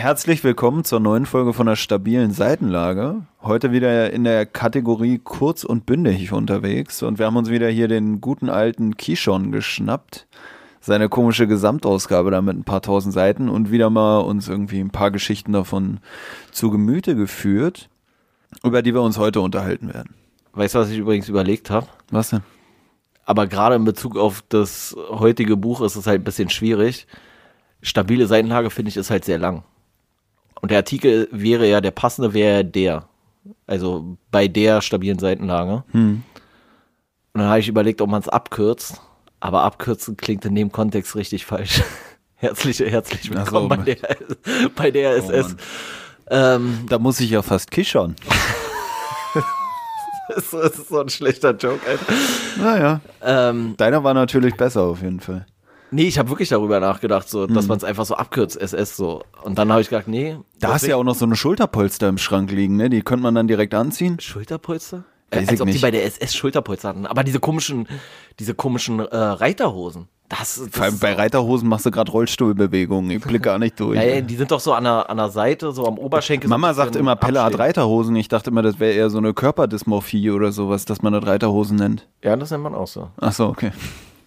Herzlich willkommen zur neuen Folge von der stabilen Seitenlage. Heute wieder in der Kategorie kurz und bündig unterwegs und wir haben uns wieder hier den guten alten Kishon geschnappt. Seine komische Gesamtausgabe da mit ein paar tausend Seiten und wieder mal uns irgendwie ein paar Geschichten davon zu Gemüte geführt, über die wir uns heute unterhalten werden. Weißt du, was ich übrigens überlegt habe? Was denn? Aber gerade in Bezug auf das heutige Buch ist es halt ein bisschen schwierig. Stabile Seitenlage finde ich ist halt sehr lang. Und der Artikel wäre ja, der passende wäre der. Also bei der stabilen Seitenlage. Hm. Und dann habe ich überlegt, ob man es abkürzt. Aber abkürzen klingt in dem Kontext richtig falsch. herzlich, herzlich Ach so, willkommen bei, der, bei der Oh SS. ähm, Da muss ich ja fast kichern. das, ist, das ist so ein schlechter Joke, Alter. Naja, Ähm, deiner war natürlich besser auf jeden Fall. Nee, ich habe wirklich darüber nachgedacht, so, dass man es einfach so abkürzt, SS so. Und dann habe ich gedacht, nee. Da hast du ja auch noch so eine Schulterpolster im Schrank liegen, ne? Die könnte man dann direkt anziehen. Schulterpolster? Weiß Äh, als ob die nicht. bei der SS Schulterpolster hatten. Aber diese komischen, diese komischen äh, Reiterhosen. Das, das Vor allem bei Reiterhosen machst du gerade Rollstuhlbewegungen. Ich blicke gar nicht durch. ja, ja, die sind doch so an der, an der Seite, so am Oberschenkel. Mama sagt immer, Pelle hat. Reiterhosen. Ich dachte immer, das wäre eher so eine Körperdysmorphie oder sowas, dass man das Reiterhosen nennt. Ja, das nennt man auch so. Ach so, okay.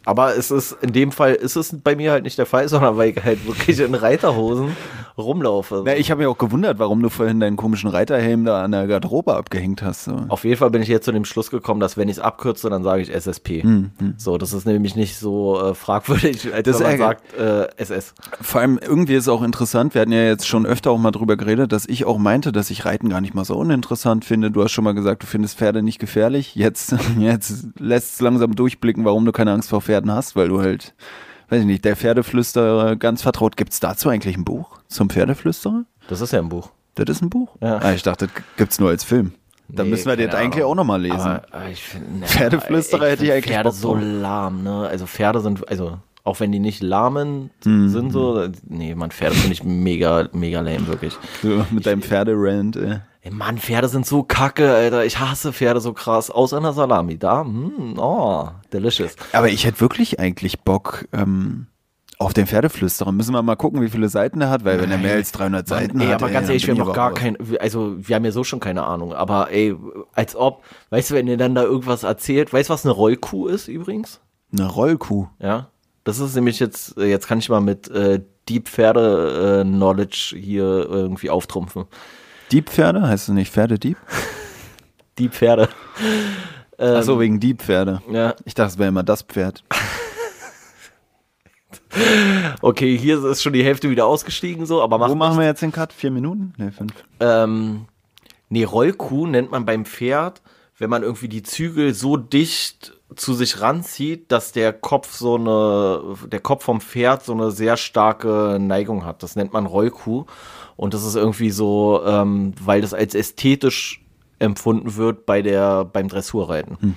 Aber es ist, in dem Fall ist es bei mir halt nicht der Fall, sondern weil ich halt wirklich in Reiterhosen rumlaufe. Na, ich habe mich auch gewundert, warum du vorhin deinen komischen Reiterhelm da an der Garderobe abgehängt hast. So. Auf jeden Fall bin ich jetzt zu dem Schluss gekommen, dass wenn ich es abkürze, dann sage ich SSP. Hm, So, das ist nämlich nicht so äh, fragwürdig, als Das wenn man sagt äh, SS. Vor allem irgendwie ist es auch interessant, wir hatten ja jetzt schon öfter auch mal drüber geredet, dass ich auch meinte, dass ich Reiten gar nicht mal so uninteressant finde. Du hast schon mal gesagt, du findest Pferde nicht gefährlich. Jetzt, jetzt lässt es langsam durchblicken, warum du keine Angst vor Pferden hast, weil du halt, weiß ich nicht, der Pferdeflüsterer ganz vertraut. Gibt es dazu eigentlich ein Buch zum Pferdeflüsterer? Das ist ja ein Buch. Das ist ein Buch? Ja. Ah, ich dachte, das gibt's nur als Film. Dann Nee, müssen wir den eigentlich auch nochmal lesen. Aber, aber ich find, ne, Pferdeflüsterer hätte ich eigentlich Pferde Bock so lahm, ne? Also Pferde sind, also auch wenn die nicht lahmen Mhm. sind so, nee, man, Pferde finde ich mega, mega lame, wirklich. so, mit deinem Pferderand. Äh. Ey, Mann, Pferde sind so kacke, Alter. Ich hasse Pferde so krass. Außer einer Salami. Da, mm, oh, delicious. Aber ich hätte wirklich eigentlich Bock ähm, auf den Pferdeflüsterer. Müssen wir mal gucken, wie viele Seiten er hat, weil wenn er mehr als 300 Seiten ey, hat. aber ganz dann ehrlich, wir haben noch gar kein, also wir haben ja so schon keine Ahnung, aber ey, als ob, weißt du, wenn ihr dann da irgendwas erzählt, weißt du, was eine Rollkuh ist übrigens? Eine Rollkuh. Ja, das ist nämlich jetzt, äh, jetzt kann ich mal mit äh, Deep Pferde äh, Knowledge hier irgendwie auftrumpfen. Diebpferde? Heißt es nicht Pferdedieb? Deep Pferde. Ähm, Achso, wegen Diebpferde. Ja, Ich dachte, es wäre immer das Pferd. okay, hier ist schon die Hälfte wieder ausgestiegen so, aber Wo machen wir jetzt den Cut? Vier Minuten? Ne, fünf. Ähm, nee, Rollkuh nennt man beim Pferd, wenn man irgendwie die Zügel so dicht zu sich ranzieht, dass der Kopf so eine, der Kopf vom Pferd so eine sehr starke Neigung hat. Das nennt man Rollkuh. Und das ist irgendwie so, ähm, weil das als ästhetisch empfunden wird bei der, beim Dressurreiten.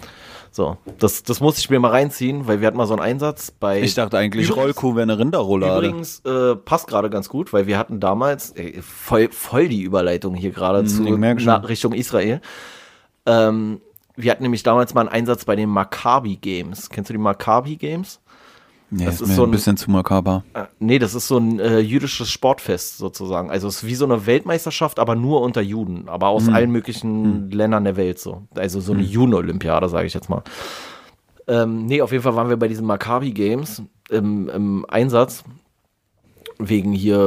So, das, das muss ich mir mal reinziehen, weil wir hatten mal so einen Einsatz bei. Ich dachte eigentlich, Übrigens- Rollkuh wäre eine Rinderroulade. Übrigens äh, passt gerade ganz gut, weil wir hatten damals ey, voll, voll die Überleitung hier gerade zu schon. na, Richtung Israel. Ähm, wir hatten nämlich damals mal einen Einsatz bei den Maccabi Games. Kennst du die Maccabi Games? Nee, das ist, ist mir so ein ein- bisschen zu makaber. Äh, nee, das ist so ein äh, jüdisches Sportfest sozusagen. Also es ist wie so eine Weltmeisterschaft, aber nur unter Juden, aber aus allen möglichen Ländern der Welt so. Also so eine Juden-Olympiade, sage ich jetzt mal. Ähm, nee, auf jeden Fall waren wir bei diesen Maccabi Games im, im Einsatz. Wegen hier,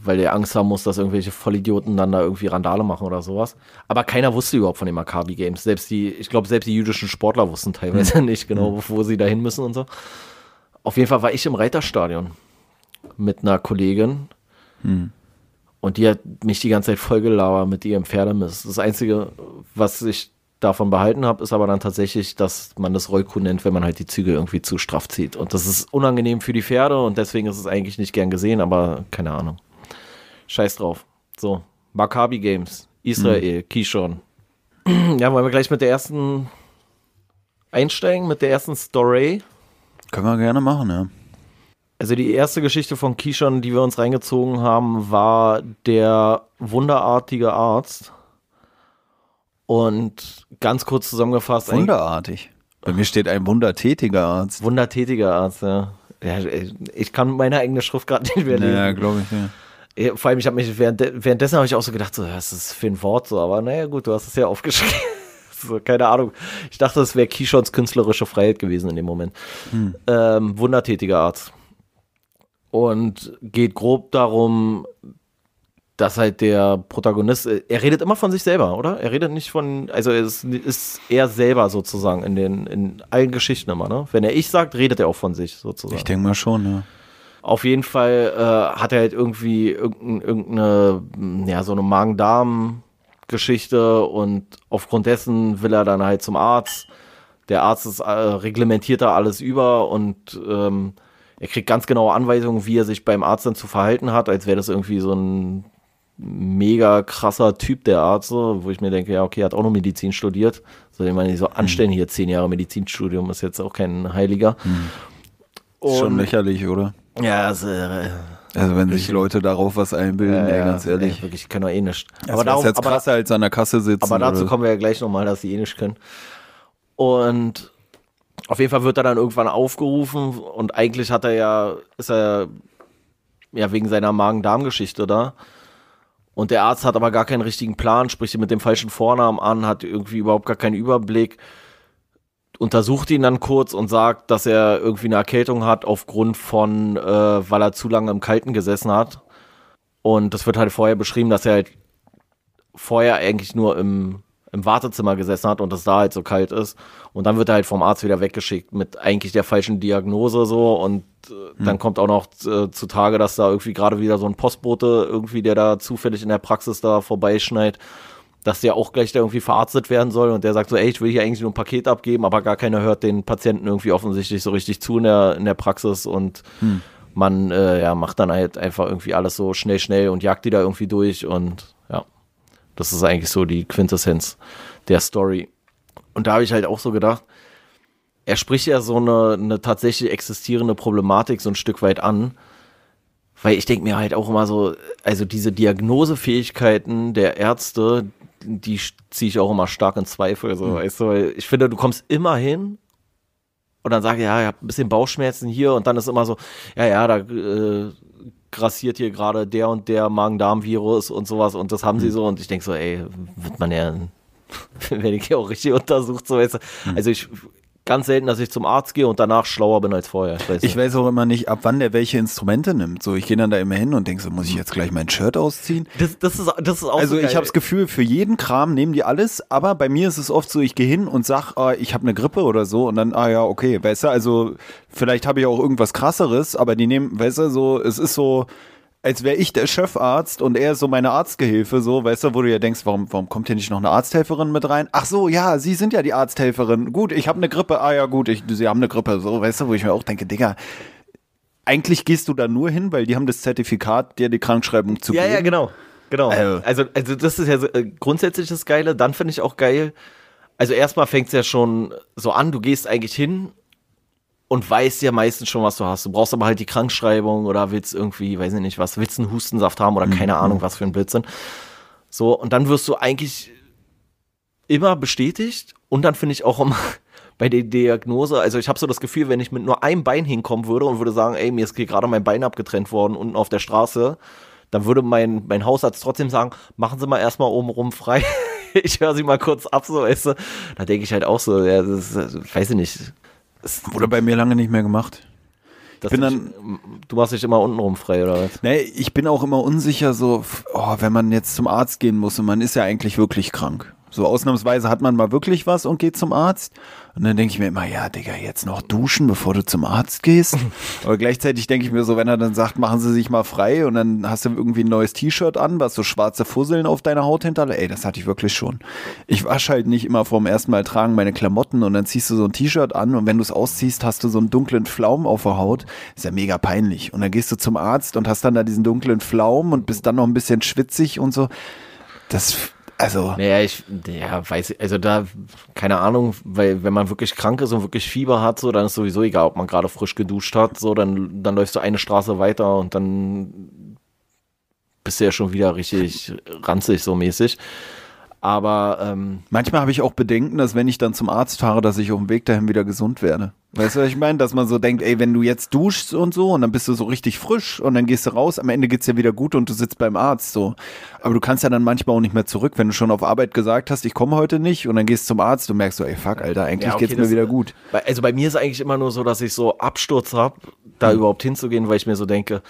äh, weil der Angst haben muss, dass irgendwelche Vollidioten dann da irgendwie Randale machen oder sowas. Aber keiner wusste überhaupt von den Maccabi Games. Selbst die, ich glaube, selbst die jüdischen Sportler wussten teilweise nicht genau, wo sie da hin müssen und so. Auf jeden Fall war ich im Reiterstadion mit einer Kollegin. Und die hat mich die ganze Zeit vollgelabert mit ihrem Pferdemist. Das Einzige, was ich davon behalten habe, ist aber dann tatsächlich, dass man das Rollkuh nennt, wenn man halt die Zügel irgendwie zu straff zieht. Und das ist unangenehm für die Pferde und deswegen ist es eigentlich nicht gern gesehen, aber keine Ahnung. Scheiß drauf. So, Maccabi Games, Israel, Kishon. Ja, wollen wir gleich mit der ersten einsteigen, mit der ersten Story? Können wir gerne machen, ja. Also die erste Geschichte von Kishon, die wir uns reingezogen haben, war der wunderartige Arzt. Und ganz kurz zusammengefasst, Wunderartig. Bei mir steht ein wundertätiger Arzt. wundertätiger Arzt, ja. ja. Ich kann meine eigene Schrift gerade nicht mehr lesen. Ja, glaube ich, ja. Vor allem, ich habe mich während, währenddessen habe ich auch so gedacht, so, was ist das für ein Wort so, aber naja, gut, du hast es ja aufgeschrieben. Keine Ahnung. Ich dachte, es wäre Kishons künstlerische Freiheit gewesen in dem Moment. Hm. Ähm, wundertätiger Arzt. Und geht grob darum, dass halt der Protagonist, äh, er redet immer von sich selber, oder? Er redet nicht von, also er ist, er selber sozusagen in den, in allen Geschichten immer, ne? Wenn er ich sagt, redet er auch von sich sozusagen. Ich denke mal schon, ja. Auf jeden Fall äh, hat er halt irgendwie irgendeine, irgendeine ja, so eine Magen-Darm-Geschichte und aufgrund dessen will er dann halt zum Arzt. Der Arzt ist, äh, reglementiert da alles über und ähm, er kriegt ganz genaue Anweisungen, wie er sich beim Arzt dann zu verhalten hat, als wäre das irgendwie so ein mega krasser Typ, der Arzt, wo ich mir denke, ja, okay, er hat auch noch Medizin studiert. Soll ich nicht so anstellen, hier zehn Jahre Medizinstudium, ist jetzt auch kein Heiliger. Hm. Schon lächerlich, oder? Ja, also, äh, also wenn sich Leute darauf was einbilden, ja, ey, ganz ehrlich. Ey, wirklich, ich kann doch eh nicht. Das aber darum, ist jetzt krasser als an der Kasse sitzen. Aber dazu oder? kommen wir ja gleich nochmal, dass sie eh nicht können. Und auf jeden Fall wird er dann irgendwann aufgerufen und eigentlich hat er ja, ist er ja wegen seiner Magen-Darm-Geschichte da. Und der Arzt hat aber gar keinen richtigen Plan, spricht ihn mit dem falschen Vornamen an, hat irgendwie überhaupt gar keinen Überblick untersucht ihn dann kurz und sagt, dass er irgendwie eine Erkältung hat aufgrund von, äh, weil er zu lange im Kalten gesessen hat. Und das wird halt vorher beschrieben, dass er halt vorher eigentlich nur im, im Wartezimmer gesessen hat und es da halt so kalt ist. Und dann wird er halt vom Arzt wieder weggeschickt mit eigentlich der falschen Diagnose so. Und äh, hm. dann kommt auch noch äh, zutage, dass da irgendwie gerade wieder so ein Postbote irgendwie, der da zufällig in der Praxis da vorbeischneit dass der auch gleich da irgendwie verarztet werden soll und der sagt so, ey, ich will hier eigentlich nur ein Paket abgeben, aber gar keiner hört den Patienten irgendwie offensichtlich so richtig zu in der, in der Praxis und hm. man äh, ja, macht dann halt einfach irgendwie alles so schnell, schnell und jagt die da irgendwie durch und ja, das ist eigentlich so die Quintessenz der Story. Und da habe ich halt auch so gedacht, er spricht ja so eine, eine tatsächlich existierende Problematik so ein Stück weit an, weil ich denke mir halt auch immer so, also diese Diagnosefähigkeiten der Ärzte, die ziehe ich auch immer stark in Zweifel. So, mhm. weißt du, ich finde, du kommst immer hin und dann sage ich, ja, ich habe ein bisschen Bauchschmerzen hier und dann ist immer so, ja, ja, da äh, grassiert hier gerade der und der Magen-Darm-Virus und sowas und das haben mhm. sie so und ich denke so, ey, wird man ja, werde ich hier auch richtig untersucht, so weißt du. Mhm. Also ich ganz selten, dass ich zum Arzt gehe und danach schlauer bin als vorher. Weiß ich weiß auch immer nicht, ab wann der welche Instrumente nimmt. So, ich gehe dann da immer hin und denke so, muss ich jetzt gleich mein Shirt ausziehen? Das, das, ist, das ist auch Also so ich habe das Gefühl, für jeden Kram nehmen die alles, aber bei mir ist es oft so, ich gehe hin und sag, ah, ich habe eine Grippe oder so und dann, ah ja, okay, weißt du, also vielleicht habe ich auch irgendwas krasseres, aber die nehmen, weißt du, so, es ist so, als wäre ich der Chefarzt und er ist so meine Arztgehilfe, so, weißt du, wo du ja denkst, warum, warum kommt hier nicht noch eine Arzthelferin mit rein? Ach so, ja, Sie sind ja die Arzthelferin. Gut, ich habe eine Grippe. Ah ja, gut, ich, Sie haben eine Grippe. So, weißt du, wo ich mir auch denke, Digga, eigentlich gehst du da nur hin, weil die haben das Zertifikat, dir die Krankschreibung zu ja, geben. Ja, ja, genau. Genau. Also, also, also das ist ja so, äh, grundsätzlich das Geile. Dann finde ich auch geil. Also erstmal fängt es ja schon so an, du gehst eigentlich hin und weißt ja meistens schon, was du hast. Du brauchst aber halt die Krankschreibung oder willst irgendwie, weiß ich nicht was, willst einen Hustensaft haben oder keine mhm. Ahnung, was für ein Blödsinn. So, und dann wirst du eigentlich immer bestätigt und dann finde ich auch immer bei der Diagnose, also ich habe so das Gefühl, wenn ich mit nur einem Bein hinkommen würde und würde sagen, ey, mir ist hier gerade mein Bein abgetrennt worden unten auf der Straße, dann würde mein, mein Hausarzt trotzdem sagen, machen Sie mal erstmal oben rum frei. ich höre Sie mal kurz ab, so, weißt du. Da denke ich halt auch so, ja, das ist, weiß ich nicht das wurde bei mir lange nicht mehr gemacht. Ich bin dann, du machst dich immer untenrum frei, oder was? Nee, ich bin auch immer unsicher, so, oh, wenn man jetzt zum Arzt gehen muss und man ist ja eigentlich wirklich krank. So ausnahmsweise hat man mal wirklich was und geht zum Arzt. Und dann denke ich mir immer, ja, Digga, jetzt noch duschen, bevor du zum Arzt gehst. Aber gleichzeitig denke ich mir so, wenn er dann sagt, machen Sie sich mal frei und dann hast du irgendwie ein neues T-Shirt an, was so schwarze Fusseln auf deiner Haut hinterlässt. Ey, das hatte ich wirklich schon. Ich wasche halt nicht immer vorm ersten Mal tragen meine Klamotten und dann ziehst du so ein T-Shirt an und wenn du es ausziehst, hast du so einen dunklen Flaum auf der Haut. Ist ja mega peinlich. Und dann gehst du zum Arzt und hast dann da diesen dunklen Flaum und bist dann noch ein bisschen schwitzig und so. Das also. Naja, ich, ja, weiß also da, keine Ahnung, weil wenn man wirklich krank ist und wirklich Fieber hat, so, dann ist sowieso egal, ob man gerade frisch geduscht hat, so, dann, dann läufst du eine Straße weiter und dann bist du ja schon wieder richtig ranzig, so mäßig. Aber ähm, Manchmal habe ich auch Bedenken, dass wenn ich dann zum Arzt fahre, dass ich auf dem Weg dahin wieder gesund werde. Weißt du, was ich meine? Dass man so denkt, ey, wenn du jetzt duschst und so und dann bist du so richtig frisch und dann gehst du raus, am Ende geht's dir wieder gut und du sitzt beim Arzt so. Aber du kannst ja dann manchmal auch nicht mehr zurück, wenn du schon auf Arbeit gesagt hast, ich komme heute nicht und dann gehst du zum Arzt und merkst so, ey, fuck, Alter, eigentlich Ja, okay, geht's mir das- wieder gut. Also bei mir ist eigentlich immer nur so, dass ich so Absturz habe, da überhaupt hinzugehen, weil ich mir so denke,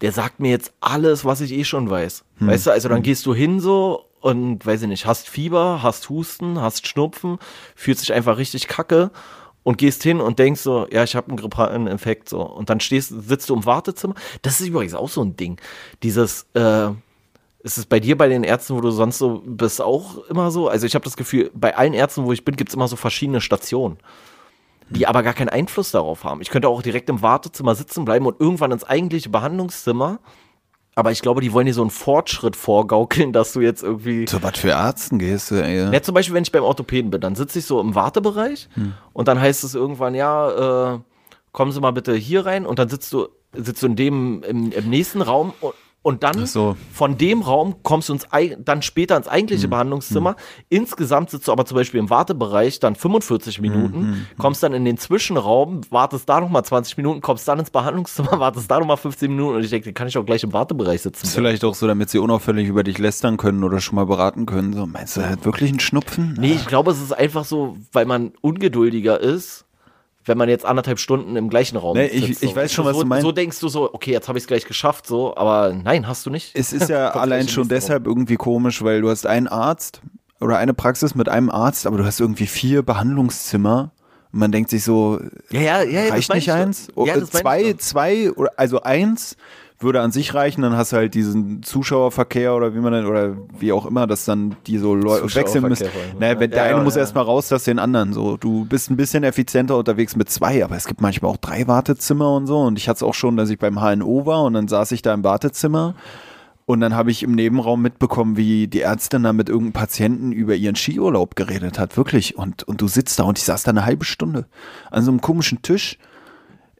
der sagt mir jetzt alles, was ich eh schon weiß. Weißt du, also dann gehst du hin so und weiß ich nicht, hast Fieber, hast Husten, hast Schnupfen, fühlst dich einfach richtig kacke und gehst hin und denkst so, ja, ich habe einen grippalen Infekt so und dann stehst, sitzt du im Wartezimmer. Das ist übrigens auch so ein Ding. Dieses äh, ist es bei dir bei den Ärzten, wo du sonst so bist, auch immer so? Also ich habe das Gefühl, bei allen Ärzten, wo ich bin, gibt es immer so verschiedene Stationen, die aber gar keinen Einfluss darauf haben. Ich könnte auch direkt im Wartezimmer sitzen bleiben und irgendwann ins eigentliche Behandlungszimmer. Aber ich glaube, die wollen dir so einen Fortschritt vorgaukeln, dass du jetzt irgendwie. Zu was für Ärzten gehst du, ey? Ja, zum Beispiel, wenn ich beim Orthopäden bin, dann sitze ich so im Wartebereich und dann heißt es irgendwann, ja, äh, kommen Sie mal bitte hier rein und dann sitzt du, sitzt du in dem, im, im nächsten Raum und, und dann so. von dem Raum kommst du ins, ei- dann später ins eigentliche Behandlungszimmer. Insgesamt sitzt du aber zum Beispiel im Wartebereich dann 45 Minuten, kommst dann in den Zwischenraum, wartest da nochmal 20 Minuten, kommst dann ins Behandlungszimmer, wartest da nochmal 15 Minuten und ich denke, kann ich auch gleich im Wartebereich sitzen. ist vielleicht auch so, damit sie unauffällig über dich lästern können oder schon mal beraten können. So, meinst du, er hat wirklich einen Schnupfen? Nee, ich glaube, es ist einfach so, weil man ungeduldiger ist, wenn man jetzt anderthalb Stunden im gleichen Raum Nee, ich- sitzt. ich so. weiß schon, so, was du meinst. So denkst du so, okay, jetzt habe ich es gleich geschafft, so, aber nein, hast du nicht. Es ist ja allein schon deshalb irgendwie komisch, weil du hast einen Arzt oder eine Praxis mit einem Arzt, aber du hast irgendwie vier Behandlungszimmer. Und man denkt sich so, Ja, ja, ja, reicht nicht ich eins? Ja, zwei, ich zwei, also eins würde an sich reichen, dann hast du halt diesen Zuschauerverkehr oder wie man denn, oder wie auch immer, dass dann die so Leu- wechseln müssen. Naja, ja. wenn der Ja, eine ja, muss ja. erstmal raus, dass den anderen so. Du bist ein bisschen effizienter unterwegs mit zwei, aber es gibt manchmal auch drei Wartezimmer und so. Und ich hatte es auch schon, dass ich beim HNO war und dann saß ich da im Wartezimmer. Und dann habe ich im Nebenraum mitbekommen, wie die Ärztin da mit irgendeinem Patienten über ihren Skiurlaub geredet hat. Wirklich. Und, und du sitzt da und ich saß da eine halbe Stunde an so einem komischen Tisch.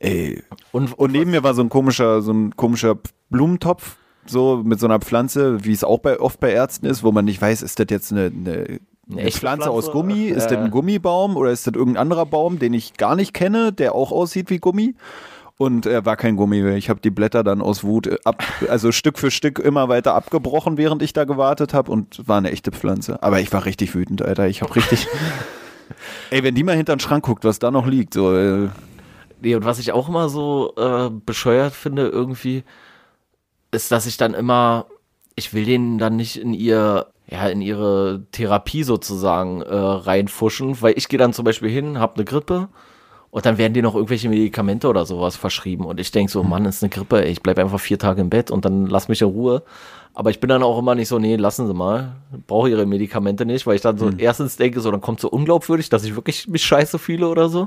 Ey. Und, Und neben mir war so ein komischer, so ein komischer Blumentopf, so mit so einer Pflanze, wie es auch bei, oft bei Ärzten ist, wo man nicht weiß, ist das jetzt eine, eine, eine echte Pflanze, aus? Gummi? Ist Ja, das ein. Gummibaum oder ist das irgendein anderer Baum, den ich gar nicht kenne, der auch aussieht wie Gummi? Und er war kein Gummi. Ich habe die Blätter dann aus Wut äh, ab, also Stück für Stück immer weiter abgebrochen, während ich da gewartet habe und war eine echte Pflanze. Aber ich war richtig wütend, Alter. Ich habe richtig. Ey, wenn die mal hinter den Schrank guckt, was da noch liegt, so. Äh, Nee, und was ich auch immer so äh, bescheuert finde irgendwie, ist, dass ich dann immer, ich will denen dann nicht in ihr, ja, in ihre Therapie sozusagen äh, reinfuschen, weil ich gehe dann zum Beispiel hin, hab eine Grippe und dann werden dir noch irgendwelche Medikamente oder sowas verschrieben und ich denk so, Mann, ist eine Grippe, ey, ich bleib einfach vier Tage im Bett und dann lass mich in Ruhe. Aber ich bin dann auch immer nicht so, nee, lassen Sie mal, brauche Ihre Medikamente nicht, weil ich dann so erstens denke, so, dann kommt so unglaubwürdig, dass ich wirklich mich scheiße fühle oder so.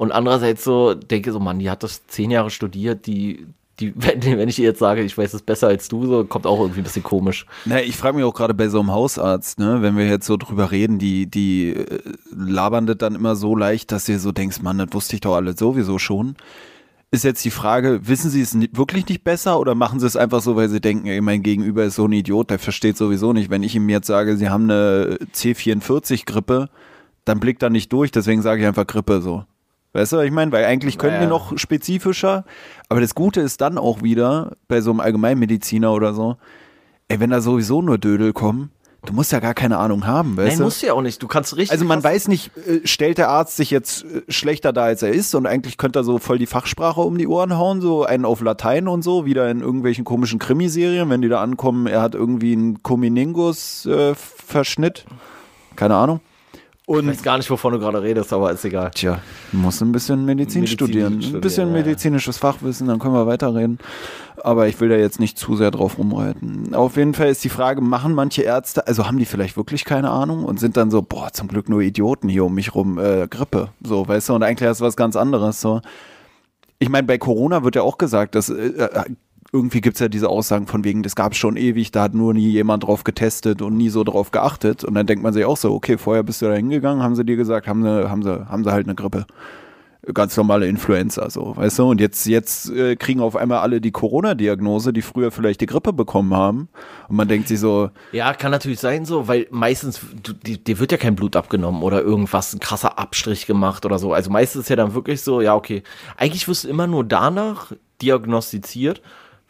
Und andererseits so denke so, Mann, die hat das zehn Jahre studiert, die, die, wenn, wenn ich ihr jetzt sage, ich weiß es besser als du, so kommt auch irgendwie ein bisschen komisch. Na, ich frage mich auch gerade bei so einem Hausarzt, ne, wenn wir jetzt so drüber reden, die, die äh, labern das dann immer so leicht, dass du so denkst, Mann, das wusste ich doch alles sowieso schon. Ist jetzt die Frage, wissen sie es wirklich nicht besser oder machen sie es einfach so, weil sie denken, ey, mein Gegenüber ist so ein Idiot, der versteht sowieso nicht. Wenn ich ihm jetzt sage, sie haben eine C44-Grippe, dann blickt er nicht durch, deswegen sage ich einfach Grippe so. Weißt du, was ich meine? Weil eigentlich können wir Naja. noch spezifischer, aber das Gute ist dann auch wieder bei so einem Allgemeinmediziner oder so, ey, wenn da sowieso nur Dödel kommen, du musst ja gar keine Ahnung haben, weißt Nein, du? musst du ja auch nicht. Du kannst richtig. Also man weiß nicht, äh, stellt der Arzt sich jetzt äh, schlechter da, als er ist und eigentlich könnte er so voll die Fachsprache um die Ohren hauen, so einen auf Latein und so, wieder in irgendwelchen komischen Krimiserien, wenn die da ankommen, er hat irgendwie einen Cominingus-Verschnitt, keine Ahnung. Ich Und weiß gar nicht, wovon du gerade redest, aber ist egal. Tja, muss ein bisschen Medizin, Medizin studieren. Ein studieren, bisschen ja, medizinisches Fachwissen, dann können wir weiterreden. Aber ich will da jetzt nicht zu sehr drauf rumreiten. Auf jeden Fall ist die Frage, machen manche Ärzte, also haben die vielleicht wirklich keine Ahnung und sind dann so, boah, zum Glück nur Idioten hier um mich rum, äh, Grippe, so, weißt du, und eigentlich du was ganz anderes, so. Ich meine, bei Corona wird ja auch gesagt, dass äh, irgendwie gibt's ja diese Aussagen von wegen, das gab's schon ewig, da hat nur nie jemand drauf getestet und nie so drauf geachtet. Und dann denkt man sich auch so, okay, vorher bist du da hingegangen, haben sie dir gesagt, haben sie, haben sie, haben sie halt eine Grippe. ganz normale Influenza, so, weißt du? Und jetzt, jetzt äh, kriegen auf einmal alle die Corona-Diagnose, die früher vielleicht die Grippe bekommen haben. Und man denkt sich so. Ja, kann natürlich sein so, weil meistens, du, dir wird ja kein Blut abgenommen oder irgendwas, ein krasser Abstrich gemacht oder so. Also meistens ist ja dann wirklich so, ja, okay. Eigentlich wirst du immer nur danach diagnostiziert,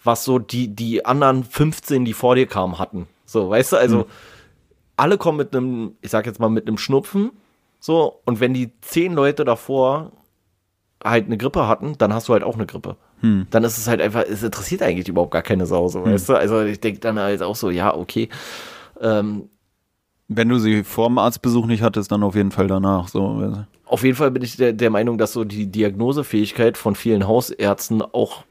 was so die, die anderen 15, die vor dir kamen, hatten. So, weißt du, also mhm. alle kommen mit einem, ich sag jetzt mal, mit einem Schnupfen. So, und wenn die zehn Leute davor halt eine Grippe hatten, dann hast du halt auch eine Grippe. Hm. Dann ist es halt einfach, es interessiert eigentlich überhaupt gar keine Sau, so, hm. weißt du? Also ich denke dann halt auch so, ja, okay. Ähm, Wenn du sie vor dem Arztbesuch nicht hattest, dann auf jeden Fall danach, so. Auf jeden Fall bin ich der, der Meinung, dass so die Diagnosefähigkeit von vielen Hausärzten auch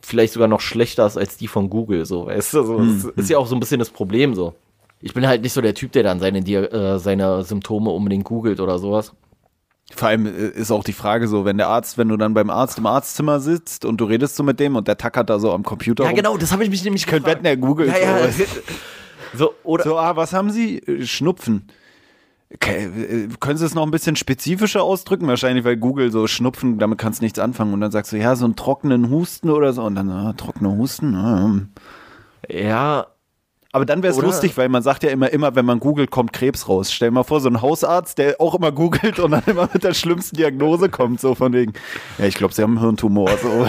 vielleicht sogar noch schlechter ist als die von Google, so, weißt du? So, hm. Das ist ja auch so ein bisschen das Problem, so. Ich bin halt nicht so der Typ, der dann seine, äh, seine Symptome unbedingt googelt oder sowas. Vor allem äh, ist auch die Frage so, wenn der Arzt, wenn du dann beim Arzt im Arztzimmer sitzt und du redest so mit dem und der tackert da so am Computer. Ja, rum. genau, das habe ich mich nämlich gefragt. Könnt wetten, er googelt ja, ja. so. oder so, ah, was haben Sie? Äh, Schnupfen. Okay, äh, können Sie es noch ein bisschen spezifischer ausdrücken? Wahrscheinlich, weil Google so Schnupfen, damit kannst du nichts anfangen. Und dann sagst du, ja, so einen trockenen Husten oder so. Und dann, ah, trockener Husten. Ah. Ja, aber dann wäre es lustig, weil man sagt ja immer, immer, wenn man googelt, kommt Krebs raus. Stell dir mal vor, so ein Hausarzt, der auch immer googelt und dann immer mit der schlimmsten Diagnose kommt, so von wegen, ja, ich glaube, sie haben einen Hirntumor. So.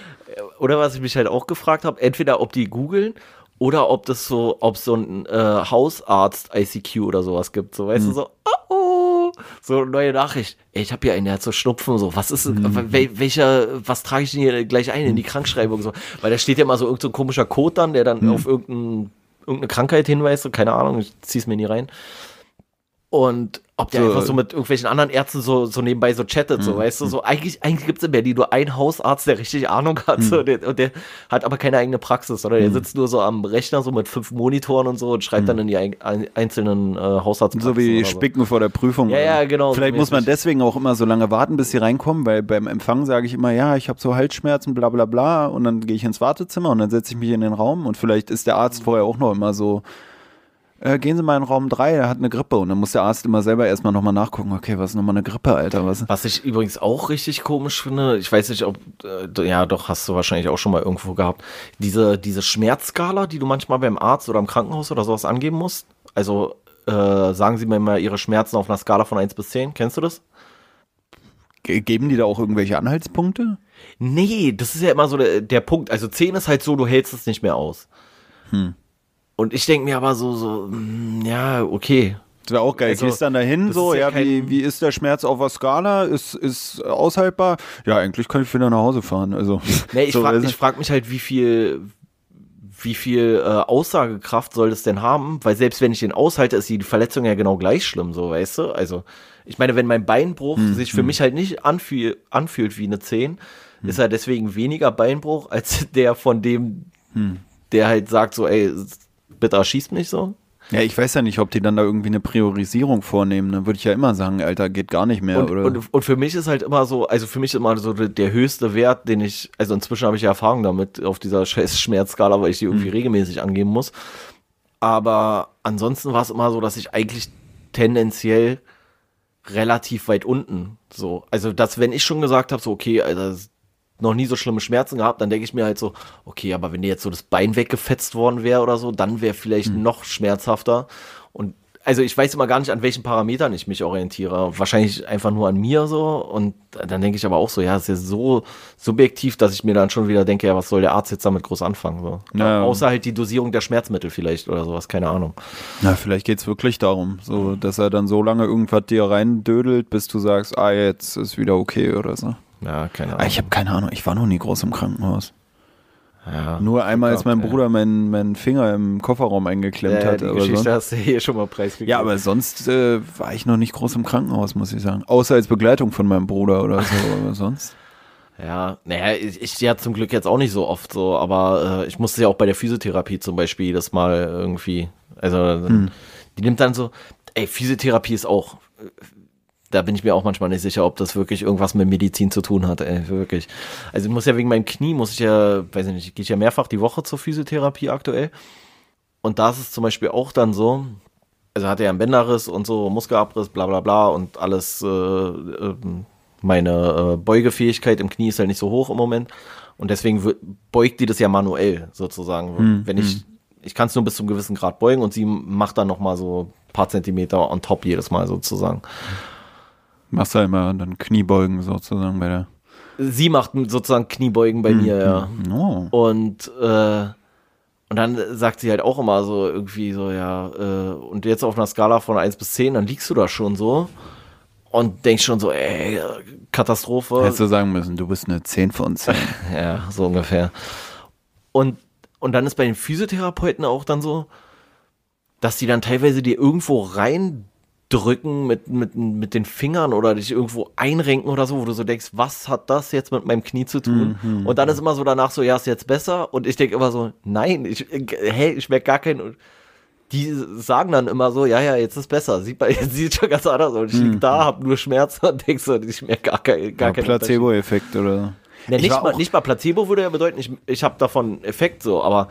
Oder was ich mich halt auch gefragt habe, entweder ob die googeln oder ob das so, ob so ein äh, Hausarzt-ICQ oder sowas gibt. So, weißt hm. du, so, oh, oh, so neue Nachricht. Ey, ich habe hier einen, der hat so Schnupfen, so, was ist, hm. wel, welcher, was trage ich denn hier gleich ein in die hm. Krankschreibung, so, weil da steht ja immer so irgendein so komischer Code dann, der dann hm. auf irgendein irgendeine Krankheit hinweist, keine Ahnung, ich zieh's mir nie rein. Und ob der so, einfach so mit irgendwelchen anderen Ärzten so, so nebenbei so chattet, so, mhm. weißt du, so eigentlich, eigentlich gibt es in Berlin nur einen Hausarzt, der richtig Ahnung hat, so, mhm. der, und der hat aber keine eigene Praxis, sondern der mhm. sitzt nur so am Rechner, so mit fünf Monitoren und so und schreibt dann in die ein, einzelnen äh, Hausarztpraxen. So wie Spicken so. vor der Prüfung. Ja, ja, genau. Vielleicht so muss man deswegen auch immer so lange warten, bis sie reinkommen, weil beim Empfang sage ich immer, ja, ich habe so Halsschmerzen, bla bla bla, und dann gehe ich ins Wartezimmer und dann setze ich mich in den Raum und vielleicht ist der Arzt vorher auch noch immer so äh, gehen Sie mal in Raum 3, er hat eine Grippe. Und dann muss der Arzt immer selber erstmal nochmal nachgucken, okay, was ist nochmal eine Grippe, Alter? Was? was ich übrigens auch richtig komisch finde, ich weiß nicht, ob, äh, ja doch, hast du wahrscheinlich auch schon mal irgendwo gehabt, diese, diese Schmerzskala, die du manchmal beim Arzt oder im Krankenhaus oder sowas angeben musst. Also äh, sagen Sie mir mal Ihre Schmerzen auf einer Skala von 1 bis 10, kennst du das? Geben die da auch irgendwelche Anhaltspunkte? Nee, das ist ja immer so der, der Punkt. Also 10 ist halt so, du hältst es nicht mehr aus. Hm. Und ich denke mir aber so, so, hm, ja, okay. Das wäre auch geil. Also, Gehst dann dahin, so, ja, ja wie, wie ist der Schmerz auf der Skala? Ist, ist aushaltbar? Ja, eigentlich kann ich wieder nach Hause fahren. Also, nee, ich so, frage frag mich halt, wie viel, wie viel äh, Aussagekraft soll das denn haben? Weil selbst wenn ich den aushalte, ist die Verletzung ja genau gleich schlimm, so, weißt du? Also, ich meine, wenn mein Beinbruch hm, sich für hm. mich halt nicht anfühl, anfühlt wie eine 10, hm. ist er deswegen weniger Beinbruch als der von dem, hm. der halt sagt so, ey, bitte erschießt mich so. Ja, ich weiß ja nicht, ob die dann da irgendwie eine Priorisierung vornehmen. Dann würde ich ja immer sagen, Alter, geht gar nicht mehr. Und, oder? Und, und, für mich ist halt immer so, also für mich ist immer so der höchste Wert, den ich, also inzwischen habe ich ja Erfahrung damit auf dieser Schmerzskala, weil ich die irgendwie mhm. regelmäßig angeben muss. Aber ansonsten war es immer so, dass ich eigentlich tendenziell relativ weit unten so, also dass wenn ich schon gesagt habe, so okay, also noch nie so schlimme Schmerzen gehabt, dann denke ich mir halt so, okay, aber wenn dir jetzt so das Bein weggefetzt worden wäre oder so, dann wäre vielleicht hm. noch schmerzhafter. Und also ich weiß immer gar nicht, an welchen Parametern ich mich orientiere. Wahrscheinlich einfach nur an mir so. Und dann denke ich aber auch so, ja, es ist ja so subjektiv, dass ich mir dann schon wieder denke, ja, was soll der Arzt jetzt damit groß anfangen? So. Ja. Außer halt die Dosierung der Schmerzmittel vielleicht oder sowas, keine Ahnung. Na, vielleicht geht es wirklich darum, so, dass er dann so lange irgendwas dir reindödelt, bis du sagst, ah, jetzt ist wieder okay oder so. Ja, keine ah, Ahnung. Ich habe keine Ahnung, ich war noch nie groß im Krankenhaus. Ja, Nur einmal, als mein Bruder meinen, meinen Finger im Kofferraum eingeklemmt ja, hat. Die Geschichte sonst, hast du hier schon mal preisgegeben. Ja, aber sonst äh, war ich noch nicht groß im Krankenhaus, muss ich sagen. Außer als Begleitung von meinem Bruder oder so, aber sonst. Ja, naja, ich, ich ja zum Glück jetzt auch nicht so oft so, aber äh, ich musste ja auch bei der Physiotherapie zum Beispiel das mal irgendwie, also hm. die nimmt dann so, ey, Physiotherapie ist auch da bin ich mir auch manchmal nicht sicher, ob das wirklich irgendwas mit Medizin zu tun hat, ey, wirklich. Also ich muss ja wegen meinem Knie, muss ich ja, weiß ich nicht, gehe ich ja mehrfach die Woche zur Physiotherapie aktuell. Und da ist es zum Beispiel auch dann so, also hat er ja einen Bänderriss und so, Muskelabriss, bla bla bla und alles äh, äh, meine äh, Beugefähigkeit im Knie ist halt nicht so hoch im Moment. Und deswegen beugt die das ja manuell sozusagen. Hm, Wenn ich, ich kann es nur bis zu einem gewissen Grad beugen und sie macht dann nochmal so ein paar Zentimeter on top jedes Mal sozusagen. Machst du ja immer dann Kniebeugen sozusagen bei der. Sie macht sozusagen Kniebeugen bei mir, ja. Oh. Und, äh, und dann sagt sie halt auch immer so irgendwie so, ja, äh, und jetzt auf einer Skala von 1 bis 10, dann liegst du da schon so und denkst schon so, ey, Katastrophe. Hättest du sagen müssen, du bist eine 10 von 10. Ja, so ungefähr. Und, und dann ist bei den Physiotherapeuten auch dann so, dass die dann teilweise dir irgendwo reindrücken mit, mit, mit den Fingern oder dich irgendwo einrenken oder so, wo du so denkst, was hat das jetzt mit meinem Knie zu tun? Und dann ist immer so danach so, ja, ist jetzt besser. Und ich denke immer so, nein, ich, hey, ich merke gar keinen. Die sagen dann immer so, ja, ja, jetzt ist besser. Sieht, bei, jetzt sieht schon ganz anders aus. Und ich lieg da, hab nur Schmerzen und denkst so, ich merke gar, kein, gar Ja, keinen. Placebo-Effekt oder. Ja, Ich nicht, mal, nicht mal Placebo würde ja bedeuten, ich, ich habe davon Effekt so, aber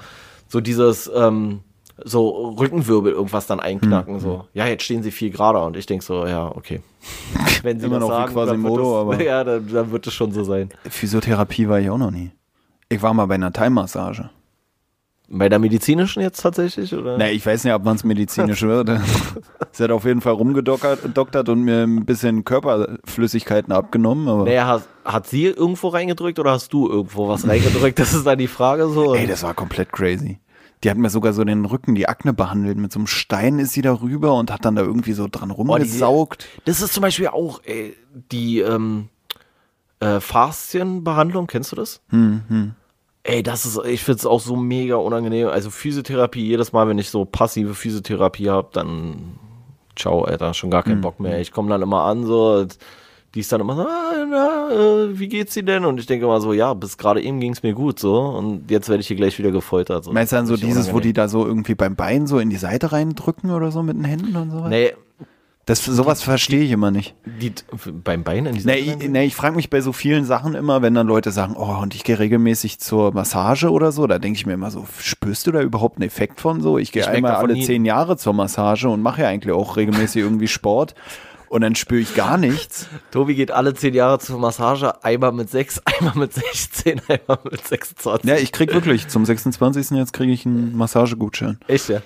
so dieses ähm, so Rückenwirbel irgendwas dann Hm, einknacken, so, ja, jetzt stehen sie viel gerader und ich denke so, ja, okay. Wenn sie Immer noch sagen, Quasimodo, dann wird aber- Ja, dann, dann wird es schon so sein. Physiotherapie war ich auch noch nie. Ich war mal bei einer Thai-Massage. Bei der medizinischen jetzt tatsächlich, oder? Na, ich weiß nicht, ab wann es medizinisch wird. Sie hat auf jeden Fall rumgedoktert doktert und mir ein bisschen Körperflüssigkeiten abgenommen. Aber Naja, hat, hat sie irgendwo reingedrückt oder hast du irgendwo was reingedrückt? Das ist dann die Frage so. ey, das war komplett crazy. Die hat mir sogar so den Rücken, die Akne behandelt. Mit so einem Stein ist sie da rüber und hat dann da irgendwie so dran rumgesaugt. Das ist zum Beispiel auch ey, die ähm, äh, Faszienbehandlung, kennst du das? Ey, das ist, ich finde es auch so mega unangenehm. Also Physiotherapie, jedes Mal, wenn ich so passive Physiotherapie habe, dann ciao, Alter, schon gar keinen Bock mehr. Ich komme dann immer an, so, die ist dann immer so, ah, na, äh, wie geht's dir denn? Und ich denke immer so, ja, bis gerade eben ging es mir gut, so, und jetzt werde ich hier gleich wieder gefoltert. So. Meinst du dann so dieses, wo die da so irgendwie beim Bein so in die Seite reindrücken oder so mit den Händen und so? Nee, Das, sowas verstehe ich immer nicht. die, beim Bein in die Nee, Seite ich, nee, ich frage mich bei so vielen Sachen immer, wenn dann Leute sagen, oh, und ich gehe regelmäßig zur Massage oder so, da denke ich mir immer so, spürst du da überhaupt einen Effekt von so? Ich gehe einmal alle zehn Jahre zur Massage und mache ja eigentlich auch regelmäßig irgendwie Sport und dann spüre ich gar nichts. Tobi geht alle zehn Jahre zur Massage, einmal mit sechs, einmal mit 16, einmal mit 26. Ja, ich krieg wirklich zum 26. jetzt kriege ich einen Massagegutschein. Echt, ja.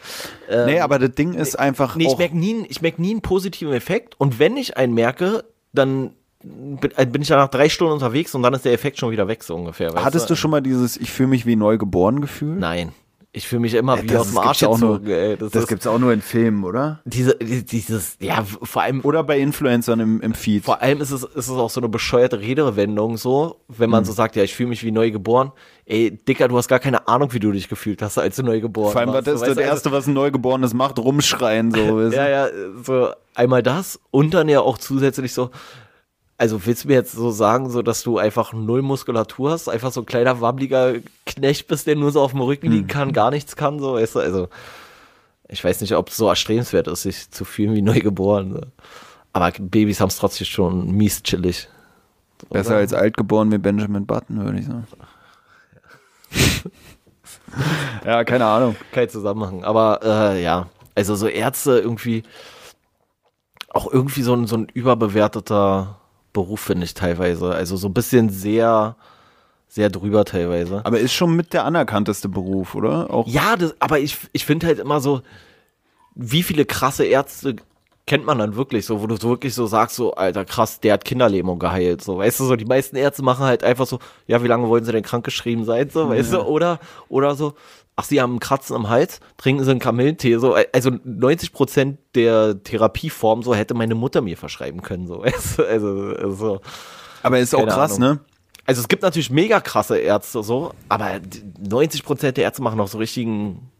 Ähm, Nee, aber das Ding ist einfach nee, ich merke nie, ich merk nie einen positiven Effekt und wenn ich einen merke, dann bin, äh, bin ich ja nach drei Stunden unterwegs und dann ist der Effekt schon wieder weg, so ungefähr. hattest du schon mal dieses ich fühle mich wie neu geboren Gefühl? Nein. Ich fühle mich immer wie das aus dem Arsch auch nur- gezogen, ey. Das, Das ist gibt's auch nur in Filmen, oder? diese, dieses, ja, vor allem, Oder bei Influencern im, im Feed. vor allem ist es, ist es auch so eine bescheuerte Redewendung so, wenn man so sagt, ja, ich fühle mich wie neu geboren. Ey, Dicker, du hast gar keine Ahnung, wie du dich gefühlt hast, als du neu geboren Vor allem, warst. ist Du das weißt, also- Erste, was ein Neugeborenes macht? Rumschreien, so. Ja, ja, so einmal das und dann ja auch zusätzlich so, also willst du mir jetzt so sagen, so dass du einfach null Muskulatur hast, einfach so ein kleiner wabbeliger Knecht bist, der nur so auf dem Rücken liegen kann, gar nichts kann, so, weißt du, also ich weiß nicht, ob es so erstrebenswert ist, sich zu fühlen wie neugeboren. So. Aber Babys haben es trotzdem schon mies chillig. Besser als altgeboren wie Benjamin Button, würde ich sagen. ja, keine Ahnung. kein Zusammenhang. Aber äh, ja, also so Ärzte irgendwie auch irgendwie so ein, so ein überbewerteter Beruf, finde ich teilweise. Also so ein bisschen sehr, sehr drüber teilweise. Aber ist schon mit der anerkannteste Beruf, oder? Auch Ja, das, aber ich, ich finde halt immer so, wie viele krasse Ärzte kennt man dann wirklich so, wo du so wirklich so sagst, so, Alter, krass, der hat Kinderlähmung geheilt, so, weißt du, so, die meisten Ärzte machen halt einfach so, ja, wie lange wollen sie denn krankgeschrieben sein, so, weißt du, oder, oder so, ach, sie haben einen Kratzen am Hals, trinken sie einen Kamillentee, so, also 90 Prozent der Therapieform, so, hätte meine Mutter mir verschreiben können, so, du, also, also, Aber ist auch Keine krass, Ahnung. ne? also es gibt natürlich mega krasse Ärzte, so, aber die 90 Prozent der Ärzte machen auch so richtigen